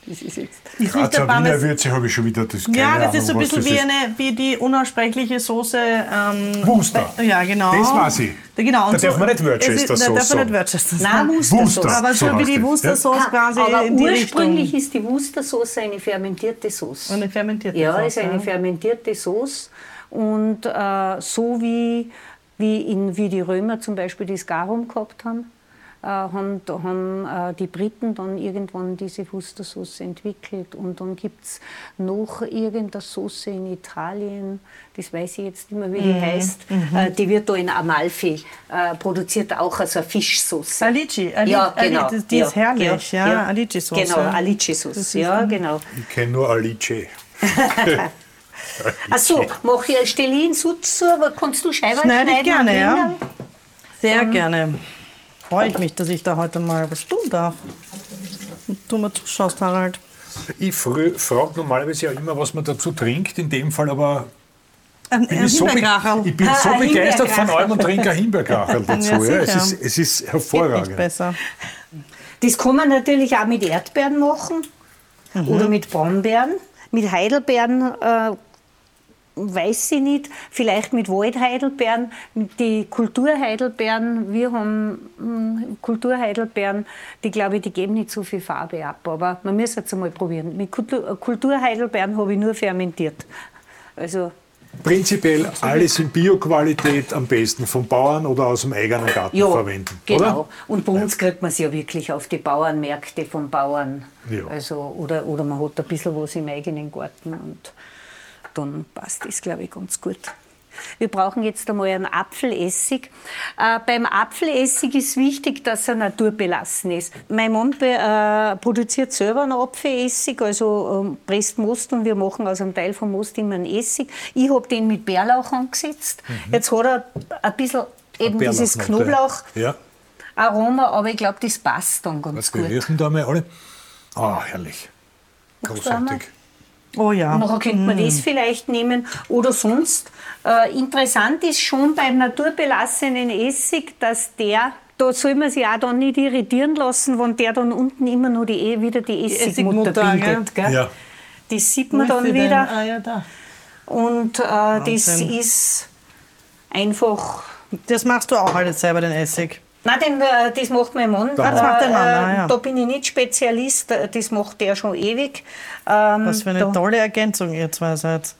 Das ist jetzt. Grazer Wiener Würze habe ich schon wieder das Ja, das Ahnung, ist so ein bisschen wie, eine, wie die unaussprechliche Soße. Ähm, Wuster. Ja, genau. Das war sie. Genau. Da darf man nicht Worcester Sauce Da darf man nicht Worcester Nein, Wuster. Aber so, so wie die Wuster Sauce ja? quasi. Aber ursprünglich ist die Wuster Sauce eine fermentierte Sauce. Eine fermentierte ja, Sauce. Ja, ist eine fermentierte Sauce. Und äh, so wie, wie, in, wie die Römer zum Beispiel das Garum gehabt haben, haben, haben äh, die Briten dann irgendwann diese Wustersauce entwickelt. Und dann gibt es noch irgendeine Sauce in Italien, das weiß ich jetzt nicht mehr, wie die mhm. heißt. Mhm. Äh, die wird da in Amalfi produziert, auch als eine Fischsauce. Alici, Ali ja, genau. Ali, die ist herrlich, ja, ja. Alici-Sauce. Genau, Alici-Sauce, ja, genau. Ich kenne nur Alice. [laughs] Achso, stelle ich ihn so zu, aber kannst du Scheiben schneiden? Schneide ich gerne, ja. Sehr um, gerne freue ich mich, dass ich da heute mal was tun darf. Und du mir zuschaust, Harald. Ich frage normalerweise ja immer, was man dazu trinkt, in dem Fall aber ein, bin ein ich, so ich bin so begeistert von allem und trinke ein Himbeerkrachel [laughs] dazu. Ja, ja, es, ist, es ist hervorragend. Besser. Das kann man natürlich auch mit Erdbeeren machen mhm. oder mit Brombeeren. Mit Heidelbeeren äh, weiß ich nicht, vielleicht mit Waldheidelbeeren, die Kulturheidelbeeren, wir haben hm, Kulturheidelbeeren, die glaube ich, die geben nicht so viel Farbe ab, aber man muss es einmal probieren. Mit Kulturheidelbeeren habe ich nur fermentiert. Also Prinzipiell alles in Bioqualität am besten vom Bauern oder aus dem eigenen Garten ja, verwenden. Genau. Oder? Und bei uns kriegt man es ja wirklich auf die Bauernmärkte vom Bauern. Ja. Also, oder, oder man hat ein bisschen was im eigenen Garten. Und dann passt das, glaube ich, ganz gut. Wir brauchen jetzt einmal einen Apfelessig. Äh, beim Apfelessig ist wichtig, dass er naturbelassen ist. Mein Mann äh, produziert selber einen Apfelessig, also ähm, presst Most und wir machen aus einem Teil vom Most immer einen Essig. Ich habe den mit Bärlauch angesetzt. Mhm. Jetzt hat er ein bisschen eben dieses Knoblauch. Ja. Aroma, aber ich glaube, das passt dann ganz Was gut. Was wir da mal alle? Ah, oh, herrlich. Großartig. Oh ja. Nachher könnte man mm. das vielleicht nehmen. Oder sonst. Äh, interessant ist schon beim naturbelassenen Essig, dass der da soll man sich auch dann nicht irritieren lassen, wenn der dann unten immer noch die, e, wieder die Essigmutter, bildet. Gell? Ja. Das sieht man dann wieder. Ah, ja, da. Und äh, das ist einfach. Das machst du auch alles selber, den Essig? Nein, den, äh, das macht mein Mann. Das macht der Mann, äh, ja. Da bin ich nicht Spezialist, das macht der schon ewig. Ähm, Was für eine da, tolle Ergänzung ihr zwei seid.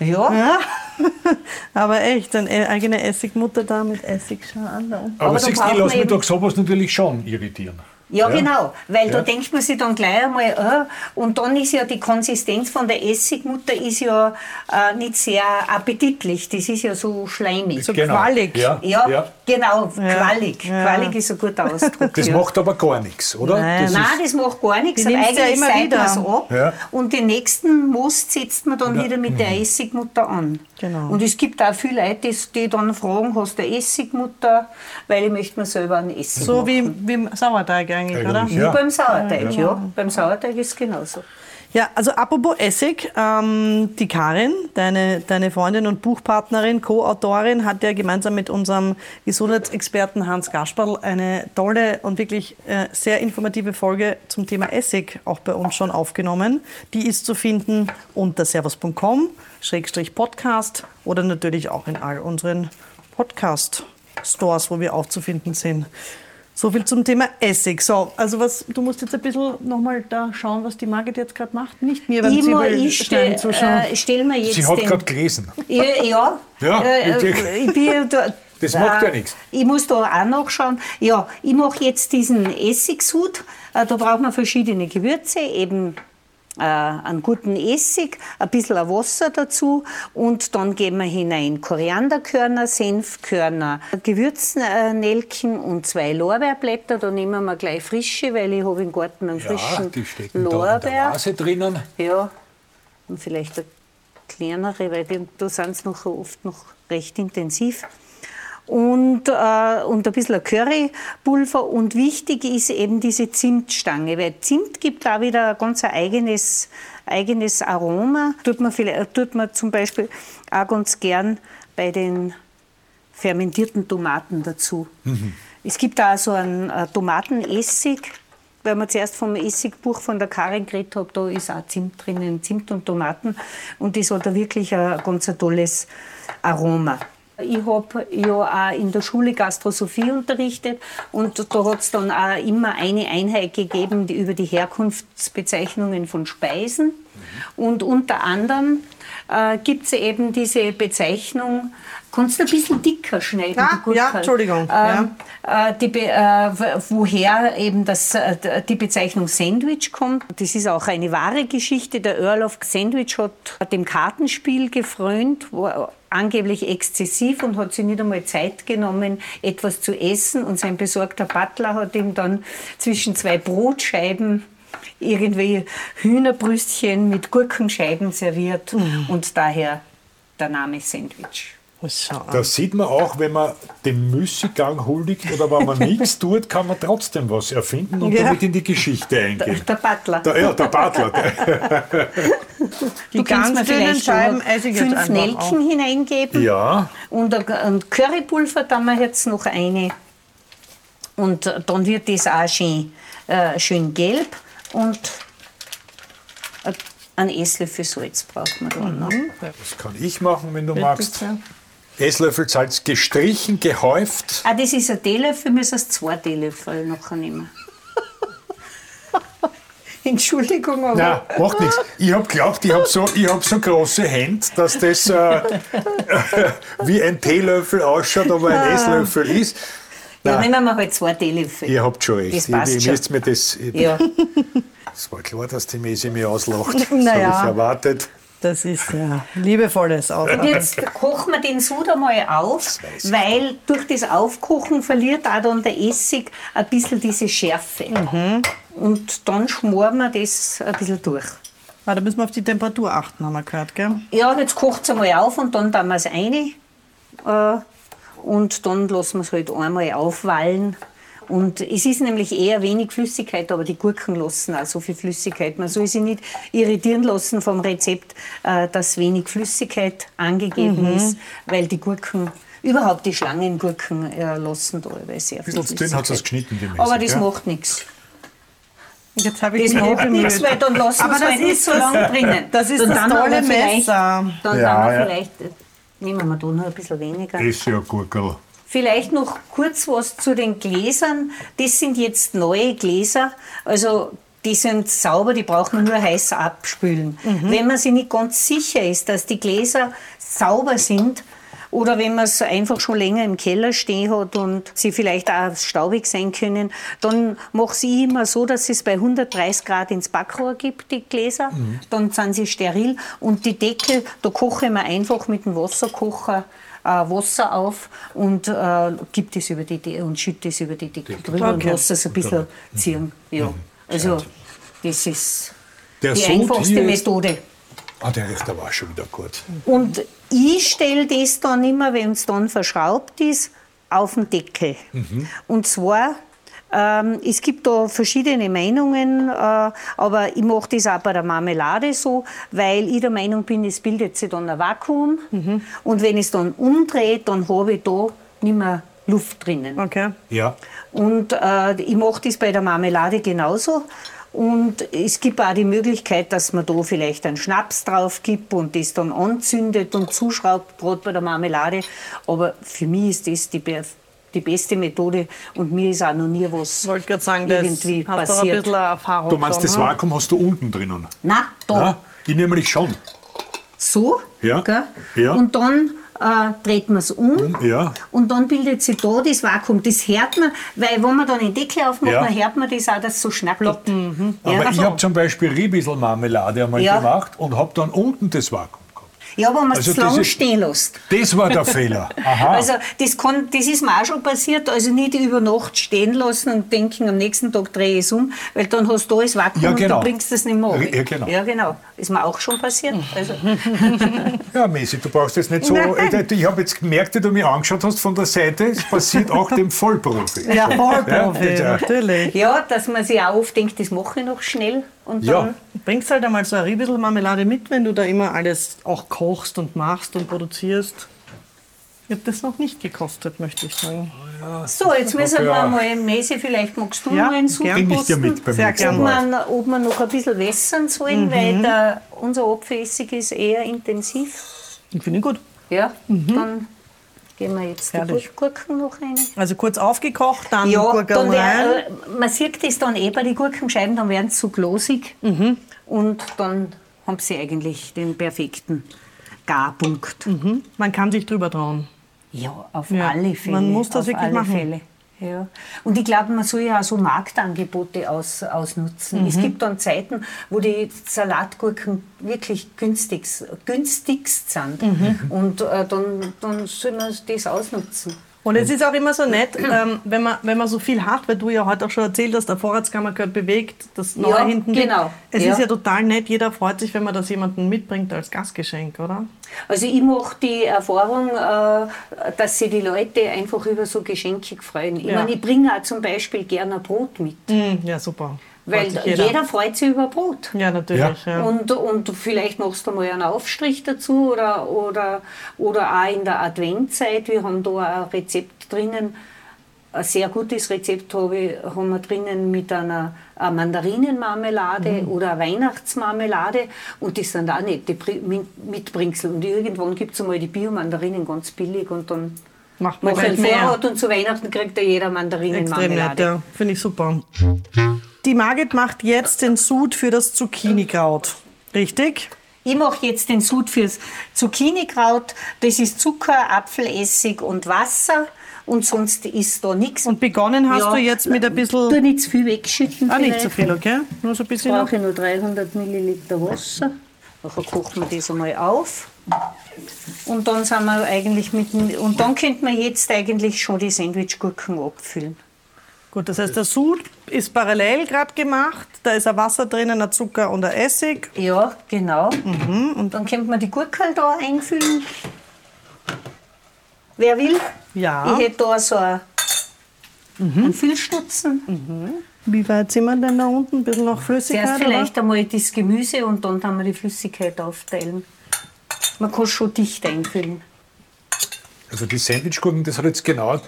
Ja. ja. [laughs] Aber echt, eine eigene Essigmutter da mit Essigschalen. Aber, Aber siehst du, ich lasse mich doch sowas natürlich schon irritieren. Ja, ja, genau, weil ja. da denkt man sich dann gleich einmal, äh, und dann ist ja die Konsistenz von der Essigmutter ist ja äh, nicht sehr appetitlich, das ist ja so schleimig. So genau. qualig. Ja, ja, ja. genau, qualig. Qualig ist ein guter Ausdruck. Das macht aber gar nichts, oder? Nein, das, Nein, das macht gar nichts, aber eigentlich ja immer wieder. ab und den nächsten Most setzt man dann wieder mit der mhm. Essigmutter an. Genau. Und es gibt auch viele Leute, die dann fragen, hast du eine Essigmutter? Weil ich möchte mir selber einen Essig So machen. wie, wie Sauerteig eigentlich, oder? Wie ja. beim Sauerteig, ja. ja. Beim Sauerteig ist es genauso. Ja, also apropos Essig, ähm, die Karin, deine, deine Freundin und Buchpartnerin, Co-Autorin, hat ja gemeinsam mit unserem Gesundheitsexperten Hans Gasperl eine tolle und wirklich äh, sehr informative Folge zum Thema Essig auch bei uns schon aufgenommen. Die ist zu finden unter servus.com, Schrägstrich Podcast oder natürlich auch in all unseren Podcast-Stores, wo wir aufzufinden sind. So viel zum Thema Essig. So, also was, du musst jetzt ein bisschen nochmal da schauen, was die Margit jetzt gerade macht. Nicht mir beim Zwiebelschneiden zuschauen. Äh, stell mir jetzt Sie hat gerade gelesen. Ja, ja. ja äh, ich bin da, [laughs] das macht ja nichts. Ich muss da auch nachschauen. Ja, ich mache jetzt diesen Essigsud. Äh, da braucht man verschiedene Gewürze, eben äh, einen guten Essig, ein bisschen Wasser dazu und dann geben wir hinein Korianderkörner, Senfkörner, Gewürznelken und zwei Lorbeerblätter. Da nehmen wir gleich frische, weil ich habe im Garten einen frischen ja, die stecken Lorbeer. Da in der Vase drinnen. Ja, und vielleicht eine kleinere, weil da sind sie noch oft noch recht intensiv und, äh, und ein bisschen Currypulver. Und wichtig ist eben diese Zimtstange, weil Zimt gibt da wieder ein ganz eigenes, eigenes Aroma. Tut man, vielleicht, tut man zum Beispiel auch ganz gern bei den fermentierten Tomaten dazu. Mhm. Es gibt da so einen äh, Tomatenessig, weil man zuerst vom Essigbuch von der Karin geredet hat, da ist auch Zimt drinnen, Zimt und Tomaten. Und das hat da wirklich ein ganz tolles Aroma. Ich habe ja auch in der Schule Gastrosophie unterrichtet und da hat es dann auch immer eine Einheit gegeben die über die Herkunftsbezeichnungen von Speisen. Und unter anderem äh, gibt es eben diese Bezeichnung, kannst du ein bisschen dicker schneiden? Ja, ja Entschuldigung. Ähm, ja. Äh, die, äh, woher eben das, äh, die Bezeichnung Sandwich kommt. Das ist auch eine wahre Geschichte. Der Earl of Sandwich hat dem Kartenspiel gefrönt, wo angeblich exzessiv und hat sich nicht einmal Zeit genommen, etwas zu essen. Und sein besorgter Butler hat ihm dann zwischen zwei Brotscheiben irgendwie Hühnerbrüstchen mit Gurkenscheiben serviert mhm. und daher der Name Sandwich. Das sieht man auch, wenn man dem Müßiggang huldigt oder wenn man nichts [laughs] tut, kann man trotzdem was erfinden und ja. damit in die Geschichte eingehen. Der, der Butler. Der, ja, der Butler. [laughs] die du kannst mir vielleicht Scheiben fünf Nelken auch. hineingeben. Ja. Und ein Currypulver, da wir jetzt noch eine. Und dann wird das auch schön, äh, schön gelb. Und ein Esslöffel Salz braucht man dann noch. Mhm. Das kann ich machen, wenn du Bitte magst. Sehr. Esslöffel Salz gestrichen, gehäuft. Ah, das ist ein Teelöffel, müssen es zwei Teelöffel nachher nehmen. [laughs] Entschuldigung, aber. Nein, macht nichts. Ich habe geglaubt, ich habe so, hab so große Hände, dass das äh, [laughs] wie ein Teelöffel ausschaut, aber ein ah. Esslöffel ist. Ja, nehmen wir halt zwei Teelöffel. Ihr habt schon recht. Das passt ich, ich schon. Mir das, ja. [laughs] Es war klar, dass die Mesi mich auslacht. naja. Das habe ich erwartet. Das ist ja liebevolles Aufmachen. Und jetzt kochen wir den Sud einmal auf, weil durch das Aufkochen verliert auch dann der Essig ein bisschen diese Schärfe. Mhm. Und dann schmoren wir das ein bisschen durch. Ah, da müssen wir auf die Temperatur achten, haben wir gehört, gell? Ja, jetzt kocht es einmal auf und dann tun wir es rein. Äh, und dann lassen wir es halt einmal aufwallen. Und es ist nämlich eher wenig Flüssigkeit, aber die Gurken lassen auch so viel Flüssigkeit. Man soll sich nicht irritieren lassen vom Rezept, äh, dass wenig Flüssigkeit angegeben mhm. ist, weil die Gurken Überhaupt die Schlangengurken äh, lassen da sehr viel. Ein bisschen hat es geschnitten, die Mäßig, Aber das ja? macht nichts. Jetzt habe ich das macht nichts, weil dann lassen wir es halt nicht so lange drinnen. Das ist dann das tolle Messer. Dann ja, haben wir ja. vielleicht, nehmen wir da noch ein bisschen weniger. Ist ja Gurkel. Vielleicht noch kurz was zu den Gläsern. Das sind jetzt neue Gläser. Also die sind sauber, die brauchen nur heiß abspülen. Mhm. Wenn man sich nicht ganz sicher ist, dass die Gläser sauber sind, oder wenn man es einfach schon länger im Keller stehen hat und sie vielleicht auch staubig sein können, dann mache ich immer so, dass es bei 130 Grad ins Backrohr gibt, die Gläser. Mhm. Dann sind sie steril. Und die Deckel, da koche ich mir einfach mit dem Wasserkocher Wasser auf und äh, gibt es über die De und schütte es über die Decke drüber okay. und lasse es ein bisschen ziehen. Ja. Mhm. Also das ist der die einfachste Methode. Ah, der riecht aber auch schon wieder gut. Und ich stelle das dann immer, wenn es dann verschraubt ist, auf den Deckel. Mhm. Und zwar ähm, es gibt da verschiedene Meinungen, äh, aber ich mache das auch bei der Marmelade so, weil ich der Meinung bin, es bildet sich dann ein Vakuum mhm. und wenn ich es dann umdrehe, dann habe ich da nicht mehr Luft drinnen. Okay. Ja. Und äh, ich mache das bei der Marmelade genauso. Und es gibt auch die Möglichkeit, dass man da vielleicht einen Schnaps drauf gibt und das dann anzündet und zuschraubt, gerade bei der Marmelade. Aber für mich ist das die die beste Methode und mir ist auch noch nie was Wollte sagen, irgendwie das passiert. Ein bisschen Erfahrung du meinst, das Vakuum hast du unten drinnen? Nein, da. Ja, ich nämlich schon. So? Ja. Gell? ja. Und dann äh, dreht man es um ja. und dann bildet sich da das Vakuum. Das hört man, weil wenn man dann den Deckel aufmacht, ja. dann hört man das auch, dass es so schnackelt. Mhm. Aber ja. ich habe zum Beispiel Riebisselmarmelade einmal gemacht und habe dann unten das Vakuum. Ja, aber man es also zu lange stehen lässt. Das war der Fehler. Aha. [laughs] Also das, kann, das ist mir auch schon passiert. Also nicht über Nacht stehen lassen und denken, am nächsten Tag drehe ich es um, weil dann hast du alles Vakuum ja, genau. und du bringst das nicht mehr Ja, genau. Ja, genau. Ist mir auch schon passiert. Also. [laughs] ja, Messi, du brauchst jetzt nicht so... Nein. Ich habe jetzt gemerkt, wie du mich angeschaut hast von der Seite, es passiert auch dem Vollprofi. Ja, Vollprofi, ja, natürlich. Ja, dass man sich auch oft denkt, das mache ich noch schnell. Und ja. dann bringst halt einmal so ein Riebissel Marmelade mit, wenn du da immer alles auch kochst und machst und produzierst. Ich habe das noch nicht gekostet, möchte ich sagen. Ja, so, jetzt müssen wir ja. mal Messe, vielleicht magst du ja, mal einen Such posten, mit Sehr gerne. Ob, man, ob man noch ein bisschen wässern sollen, mhm. weil der, unser Apfelessig ist eher intensiv. Ich finde ihn gut. Ja, mhm. dann Geben wir jetzt Herrlich. die Gurken noch rein. Also kurz aufgekocht, dann ja, Gurken dann wär, äh, Man sieht das dann eh bei den Gurkenscheiben, dann werden sie so glosig. Mhm. Und dann haben sie eigentlich den perfekten Garpunkt. Mhm. Man kann sich drüber trauen. Ja, auf ja. alle Fälle. Man muss das wirklich machen. Fälle. Ja. Und ich glaube, man soll ja auch so Marktangebote aus, ausnutzen. Mhm. Es gibt dann Zeiten, wo die Salatgurken wirklich günstigst, günstigst sind. Mhm. Und äh, dann, dann soll man das ausnutzen. Und es ist auch immer so nett, ähm, wenn, man, wenn man so viel hat, weil du ja heute auch schon erzählt hast, der Vorratskammer gehört bewegt, das Neue ja, hinten genau. Es ja. ist ja total nett, jeder freut sich, wenn man das jemandem mitbringt als Gastgeschenk, oder? Also ich mache die Erfahrung, äh, dass sich die Leute einfach über so Geschenke freuen. Ich ja. meine, ich bringe auch zum Beispiel gerne Brot mit. Mm, ja, super. Weil jeder. jeder. freut sich über Brot. Ja, natürlich. Ja. Ja. Und, und vielleicht machst du mal einen Aufstrich dazu oder, oder, oder auch in der Adventzeit. Wir haben da ein Rezept drinnen, ein sehr gutes Rezept habe, haben wir drinnen mit einer, einer Mandarinenmarmelade mhm. oder einer Weihnachtsmarmelade. Und das sind auch nette Mitbringsel. Und irgendwann gibt es einmal die Biomandarinen ganz billig und dann macht man einen Vorrat und zu Weihnachten kriegt ja jeder Mandarinenmarmelade. Extrem nett, ja. Finde ich super. Die Margit macht jetzt den Sud für das Zucchini-Kraut. Richtig? Ich mache jetzt den Sud fürs Zucchini-Kraut. Das ist Zucker, Apfelessig und Wasser. Und sonst ist da nichts. Und begonnen hast ja, du jetzt mit ein bisschen. Du nicht zu viel wegschütten. Ah, nicht zu viel, okay? Nur so ein bisschen. Ich brauche nur 300 Milliliter Wasser. Nachher kochen wir das einmal auf. Und dann sind wir eigentlich mit dem, und dann könnte man jetzt eigentlich schon die Sandwichgurken abfüllen. Gut, das heißt, der Sud ist parallel gerade gemacht. Da ist ein Wasser drinnen, ein Zucker und ein Essig. Ja, genau. Mhm. Und dann könnte man die Gurken da einfüllen. Wer will? Ja. Ich hätte da so ein, mhm. einen Füllstutzen. Mhm. Wie weit sind wir denn da unten? Ein bisschen noch Flüssigkeit? Zuerst vielleicht oder? einmal das Gemüse und dann kann wir die Flüssigkeit aufteilen. Man kann schon dicht einfüllen. Also die Sandwichgurken, das hat jetzt genau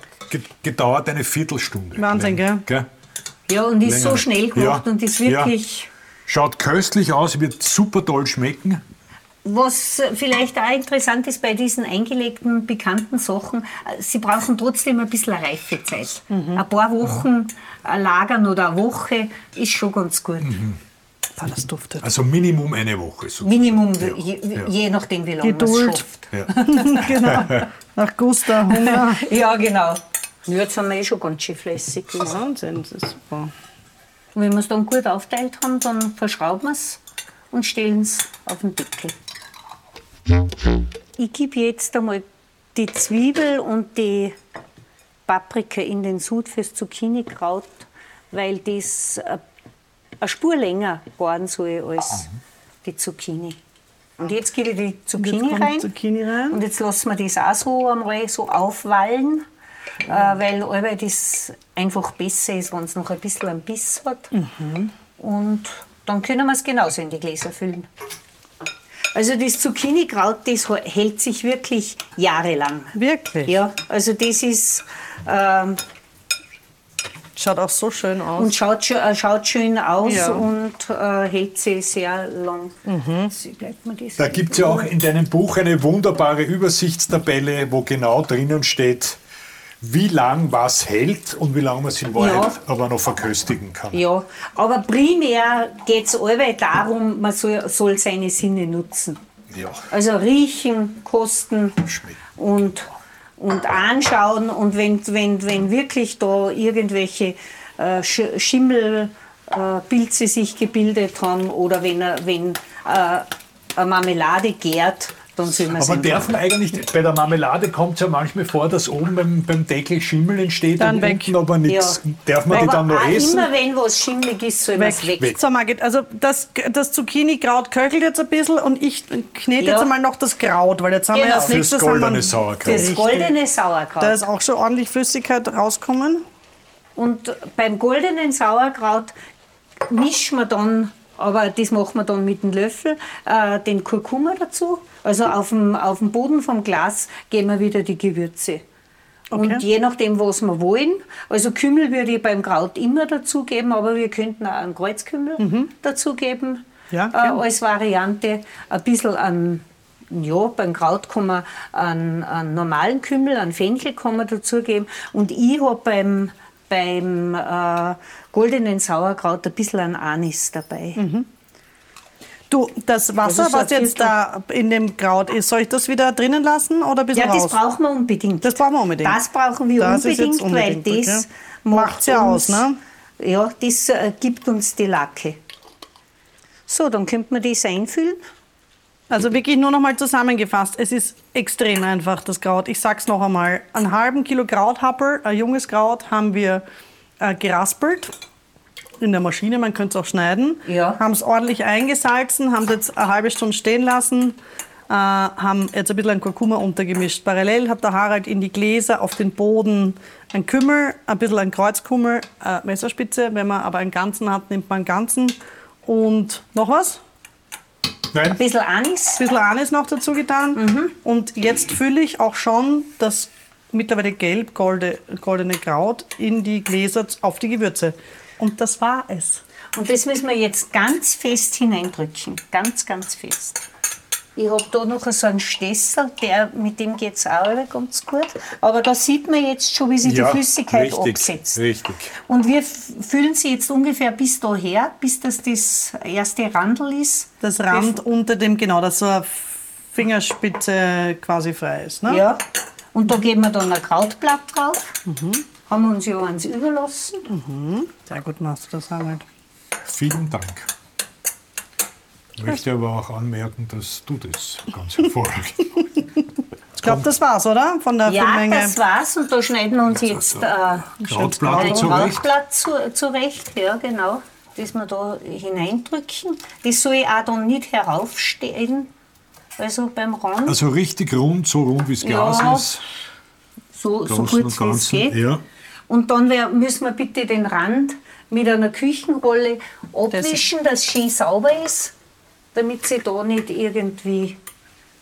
gedauert eine Viertelstunde. Wahnsinn, gell? gell? Ja, und ist Länger. so schnell gemacht ja. und ist wirklich... Ja. Schaut köstlich aus, wird super toll schmecken. Was vielleicht auch interessant ist bei diesen eingelegten, bekannten Sachen, sie brauchen trotzdem ein bisschen Reifezeit. Mhm. Ein paar Wochen ja. lagern oder eine Woche ist schon ganz gut. Mhm. Das duftet. Also Minimum eine Woche. Sozusagen. Minimum, ja. Je, je, nachdem, wie lange man es schafft. Ja. [laughs] genau. Nach Gustav Hunger. [laughs] ja, genau. Jetzt sind wir eh schon ganz schön fleißig. Wahnsinn, das ist super. Und wenn wir es dann gut aufteilt haben, dann verschrauben wir es und stellen es auf den Deckel. Ich gebe jetzt einmal die Zwiebel und die Paprika in den Sud fürs Zucchini-Kraut, weil das eine Spur länger garen soll als die Zucchini. Und jetzt gebe ich die Zucchini rein. Zucchini rein. Und jetzt lassen wir das auch so einmal so aufwallen, äh, weil Arbeit das einfach besser ist, wenn es noch ein bisschen einen Biss hat. Mhm. Und dann können wir es genauso in die Gläser füllen. Also das Zucchini-Kraut, das hält sich wirklich jahrelang. Wirklich? Ja, also das ist... Ähm, schaut auch so schön aus. Und schaut, äh, schaut schön aus ja. und äh, hält sich sehr lang. Mhm. Da gibt es ja auch in deinem Buch eine wunderbare Übersichtstabelle, wo genau drinnen steht, wie lang was hält und wie lange man es in Wahrheit ja. aber noch verköstigen kann. Ja, aber primär geht es darum, man soll, soll, seine Sinne nutzen. Ja. Also riechen, kosten Schmecken. und, und anschauen. Und wenn, wenn, wenn wirklich da irgendwelche äh, Schimmelpilze äh, sich gebildet haben oder wenn, wenn äh, eine Marmelade gärt, dann soll man Aber darf man eigentlich, bei der Marmelade kommt es ja manchmal vor, dass oben beim, beim Deckel Schimmel entsteht dann und weg. unten aber nichts. Ja. Darf man aber die dann noch essen? Immer wenn was schimmelig ist, soll man es weg. weg. So Margit, also das, das Zucchini-Kraut köchelt jetzt ein bisschen und ich knete ja. jetzt einmal noch das Kraut, weil jetzt haben genau. wir als nächstes... Das goldene Sauerkraut. Das goldene Sauerkraut. Da ist auch schon ordentlich Flüssigkeit rauskommen. Und beim goldenen Sauerkraut mischen wir dann aber das machen wir dann mit dem Löffel, äh, den Kurkuma dazu. Also auf dem, auf dem Boden vom Glas geben wir wieder die Gewürze. Okay. Und je nachdem, was wir wollen, also Kümmel würde ich beim Kraut immer dazugeben, aber wir könnten auch einen Kreuzkümmel mhm. dazugeben ja, äh, als Variante. Ein bisschen an, ja, beim Kraut kann man einen, einen normalen Kümmel, einen Fenchel kann man dazugeben. Und ich habe beim, beim äh, goldenen Sauerkraut ein bisschen an Anis dabei. Mhm. Du, das Wasser, das was jetzt da in dem Kraut ist, soll ich das wieder drinnen lassen oder ein bisschen Ja, das raus? brauchen wir unbedingt. Das brauchen wir unbedingt. Das brauchen wir das unbedingt, unbedingt, weil das okay. macht ja aus, ne? Ja, das äh, gibt uns die Lacke. So, dann könnte man das einfüllen. Also wirklich nur noch mal zusammengefasst. Es ist extrem einfach, das Kraut. Ich sag's noch einmal. Einen halben Kilo Krauthappel, ein junges Kraut, haben wir äh, geraspelt in der Maschine, man könnte es auch schneiden. Ja. Haben es ordentlich eingesalzen, haben es jetzt eine halbe Stunde stehen lassen, äh, haben jetzt ein bisschen ein Kurkuma untergemischt. Parallel hat der Harald in die Gläser auf den Boden ein Kümmel, ein bisschen ein Kreuzkümmel, äh, Messerspitze. Wenn man aber einen ganzen hat, nimmt man einen ganzen. Und noch was? Nein. Ein bisschen Anis. Ein bisschen Anis noch dazu getan. Mhm. Und jetzt fülle ich auch schon das mittlerweile gelb-goldene Kraut in die Gläser auf die Gewürze. Und das war es. Und das müssen wir jetzt ganz fest hineindrücken. Ganz, ganz fest. Ich habe da noch so einen Stessel, der, mit dem geht es auch ganz gut. Aber da sieht man jetzt schon, wie sich ja, die Flüssigkeit richtig, absetzt. Richtig. Und wir füllen sie jetzt ungefähr bis daher, bis das das erste Randel ist. Das Rand unter dem, genau, dass so eine Fingerspitze quasi frei ist. Ne? Ja. Und da geben wir dann ein Krautblatt drauf. Mhm. Haben wir uns ja eins überlassen. Mhm. Sehr gut machst du das, Harald. Vielen Dank. Ich möchte aber auch anmerken, dass du das ganz [laughs] hervorragend Ich glaube, das war's, oder? Von der ja, Füllmenge. das war's. Und da schneiden wir uns jetzt äh, ein Krautblatt zu, zurecht. Ja, genau. Das wir da hineindrücken. Das soll ich auch dann nicht heraufstehen. Also beim Rand. Also richtig rund, so rund wie es Glas ja, ist. So, so kurz wie es geht. Ja. Und dann müssen wir bitte den Rand mit einer Küchenrolle abwischen, dass es schön sauber ist, damit sie da nicht irgendwie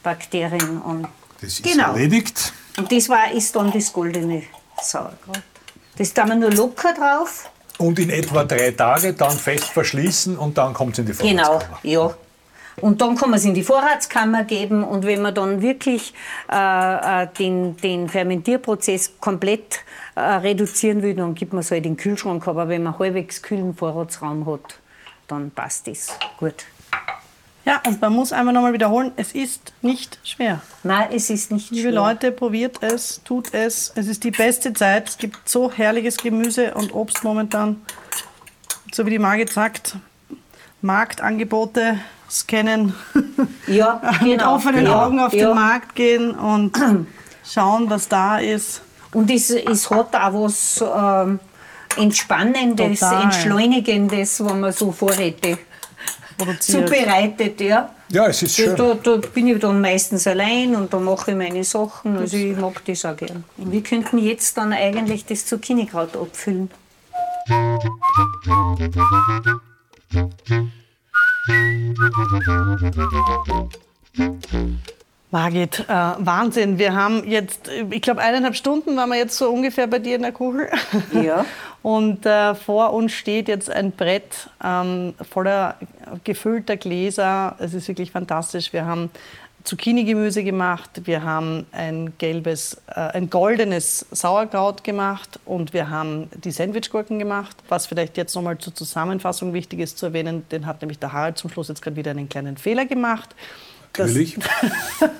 Bakterien an. Das ist genau. erledigt. Und das war, ist dann das goldene Sauerkraut. Das tun wir nur locker drauf. Und in etwa drei Tage dann fest verschließen und dann kommt es in die Vorratskammer. Genau, ja. Und dann kann man es in die Vorratskammer geben und wenn man dann wirklich äh, äh den, den Fermentierprozess komplett äh, reduzieren will, dann gibt man es halt in den Kühlschrank. Aber wenn man halbwegs kühlen Vorratsraum hat, dann passt das gut. Ja, und man muss einfach nochmal wiederholen, es ist nicht schwer. Nein, es ist nicht Liebe schwer. Liebe Leute, probiert es, tut es. Es ist die beste Zeit. Es gibt so herrliches Gemüse und Obst momentan. So wie die Margit sagt, Marktangebote scannen. Ja, [laughs] genau. Mit offenen genau. Augen auf ja. den Markt gehen und [clears throat] schauen, was da ist. Und es, es hat auch was ähm, Entspannendes, Total. Entschleunigendes, wenn man so Vorräte produziert. zubereitet. Ja. ja, es ist schön. Da, da, bin ich dann meistens allein und da mache ich meine Sachen. Also ich mag das auch gern. Und wir könnten jetzt dann eigentlich das Zucchini-Kraut abfüllen. Margit, äh, Wahnsinn. Wir haben jetzt, ich glaube, eineinhalb Stunden waren wir jetzt so ungefähr bei dir in der Kugel. Ja. [laughs] Und äh, vor uns steht jetzt ein Brett ähm, voller gefüllter Gläser. Es ist wirklich fantastisch. Wir haben Zucchini-Gemüse gemacht, wir haben ein gelbes, äh, ein goldenes Sauerkraut gemacht und wir haben die Sandwichgurken gemacht. Was vielleicht jetzt nochmal zur Zusammenfassung wichtig ist zu erwähnen, den hat nämlich der Harald zum Schluss jetzt gerade wieder einen kleinen Fehler gemacht. Natürlich. Das,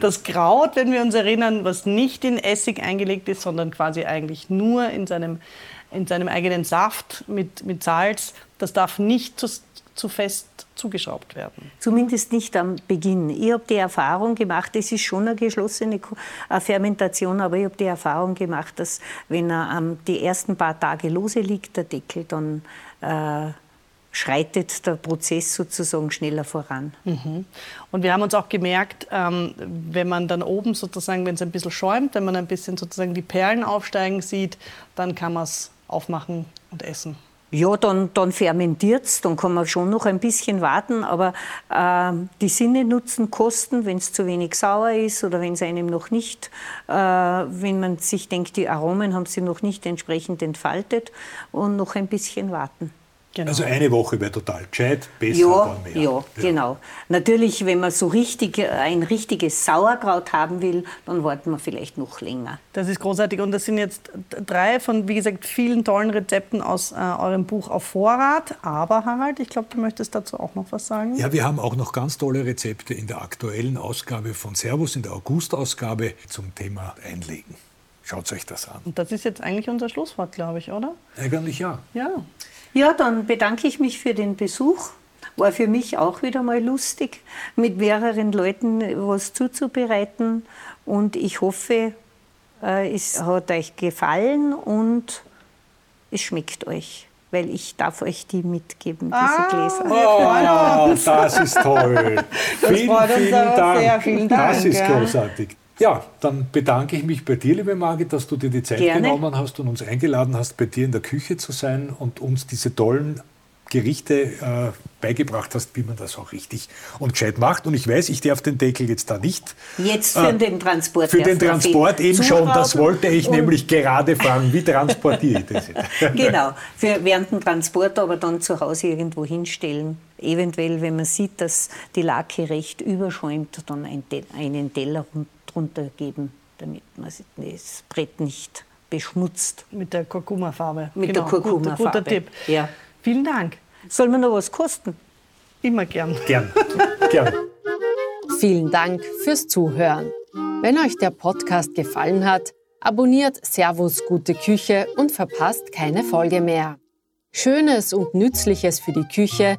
[laughs] das Kraut, wenn wir uns erinnern, was nicht in Essig eingelegt ist, sondern quasi eigentlich nur in seinem, in seinem eigenen Saft mit, mit Salz, das darf nicht zu, zu fest zugeschraubt werden. Zumindest nicht am Beginn. Ich habe die Erfahrung gemacht, es ist schon eine geschlossene Fermentation, aber ich habe die Erfahrung gemacht, dass wenn er die ersten paar Tage lose liegt, der Deckel, dann äh, schreitet der Prozess sozusagen schneller voran. Mhm. Und wir haben uns auch gemerkt, ähm, wenn man dann oben sozusagen, wenn es ein bisschen schäumt, wenn man ein bisschen sozusagen die Perlen aufsteigen sieht, dann kann man es aufmachen und essen. Ja, dann, dann fermentiert es, dann kann man schon noch ein bisschen warten, aber äh, die Sinne nutzen Kosten, wenn es zu wenig sauer ist oder wenn es einem noch nicht, äh, wenn man sich denkt, die Aromen haben sie noch nicht entsprechend entfaltet und noch ein bisschen warten. Genau. Also eine Woche wäre total gescheit, besser ja, mehr. Ja, ja, genau. Natürlich, wenn man so richtig ein richtiges Sauerkraut haben will, dann warten wir vielleicht noch länger. Das ist großartig und das sind jetzt drei von, wie gesagt, vielen tollen Rezepten aus äh, eurem Buch auf Vorrat. Aber Harald, ich glaube, du möchtest dazu auch noch was sagen. Ja, wir haben auch noch ganz tolle Rezepte in der aktuellen Ausgabe von Servus, in der August-Ausgabe zum Thema Einlegen. Schaut euch das an. Und das ist jetzt eigentlich unser Schlusswort, glaube ich, oder? Eigentlich ja. Ja. Ja, dann bedanke ich mich für den Besuch. War für mich auch wieder mal lustig, mit mehreren Leuten was zuzubereiten. Und ich hoffe, äh, es hat euch gefallen und es schmeckt euch weil ich darf euch die mitgeben, diese ah, Gläser. Oh, das ist toll. Das vielen, vielen Dank. Sehr, vielen Dank. Das ist großartig. Ja, dann bedanke ich mich bei dir, liebe Margit, dass du dir die Zeit Gerne. genommen hast und uns eingeladen hast, bei dir in der Küche zu sein und uns diese tollen Gerichte äh, beigebracht hast, wie man das auch richtig und gescheit macht. Und ich weiß, ich darf den Deckel jetzt da nicht. Jetzt für äh, den Transport. Für den Transport eben schon. Das wollte ich nämlich gerade fragen. Wie transportiere ich das [laughs] jetzt? genau, für, während dem Transport aber dann zu Hause irgendwo hinstellen. Eventuell, wenn man sieht, dass die Lacke recht überschäumt, dann einen Teller runter drunter geben, damit man das Brett nicht beschmutzt. Mit der Kurkuma-Farbe. Mit genau. der Kurkuma-Farbe. Guter, guter Tipp. Ja. Vielen Dank. Soll mir noch was kosten? Immer gern. Gern. gern. Vielen Dank fürs Zuhören. Wenn euch der Podcast gefallen hat, abonniert Servus Gute Küche und verpasst keine Folge mehr. Schönes und Nützliches für die Küche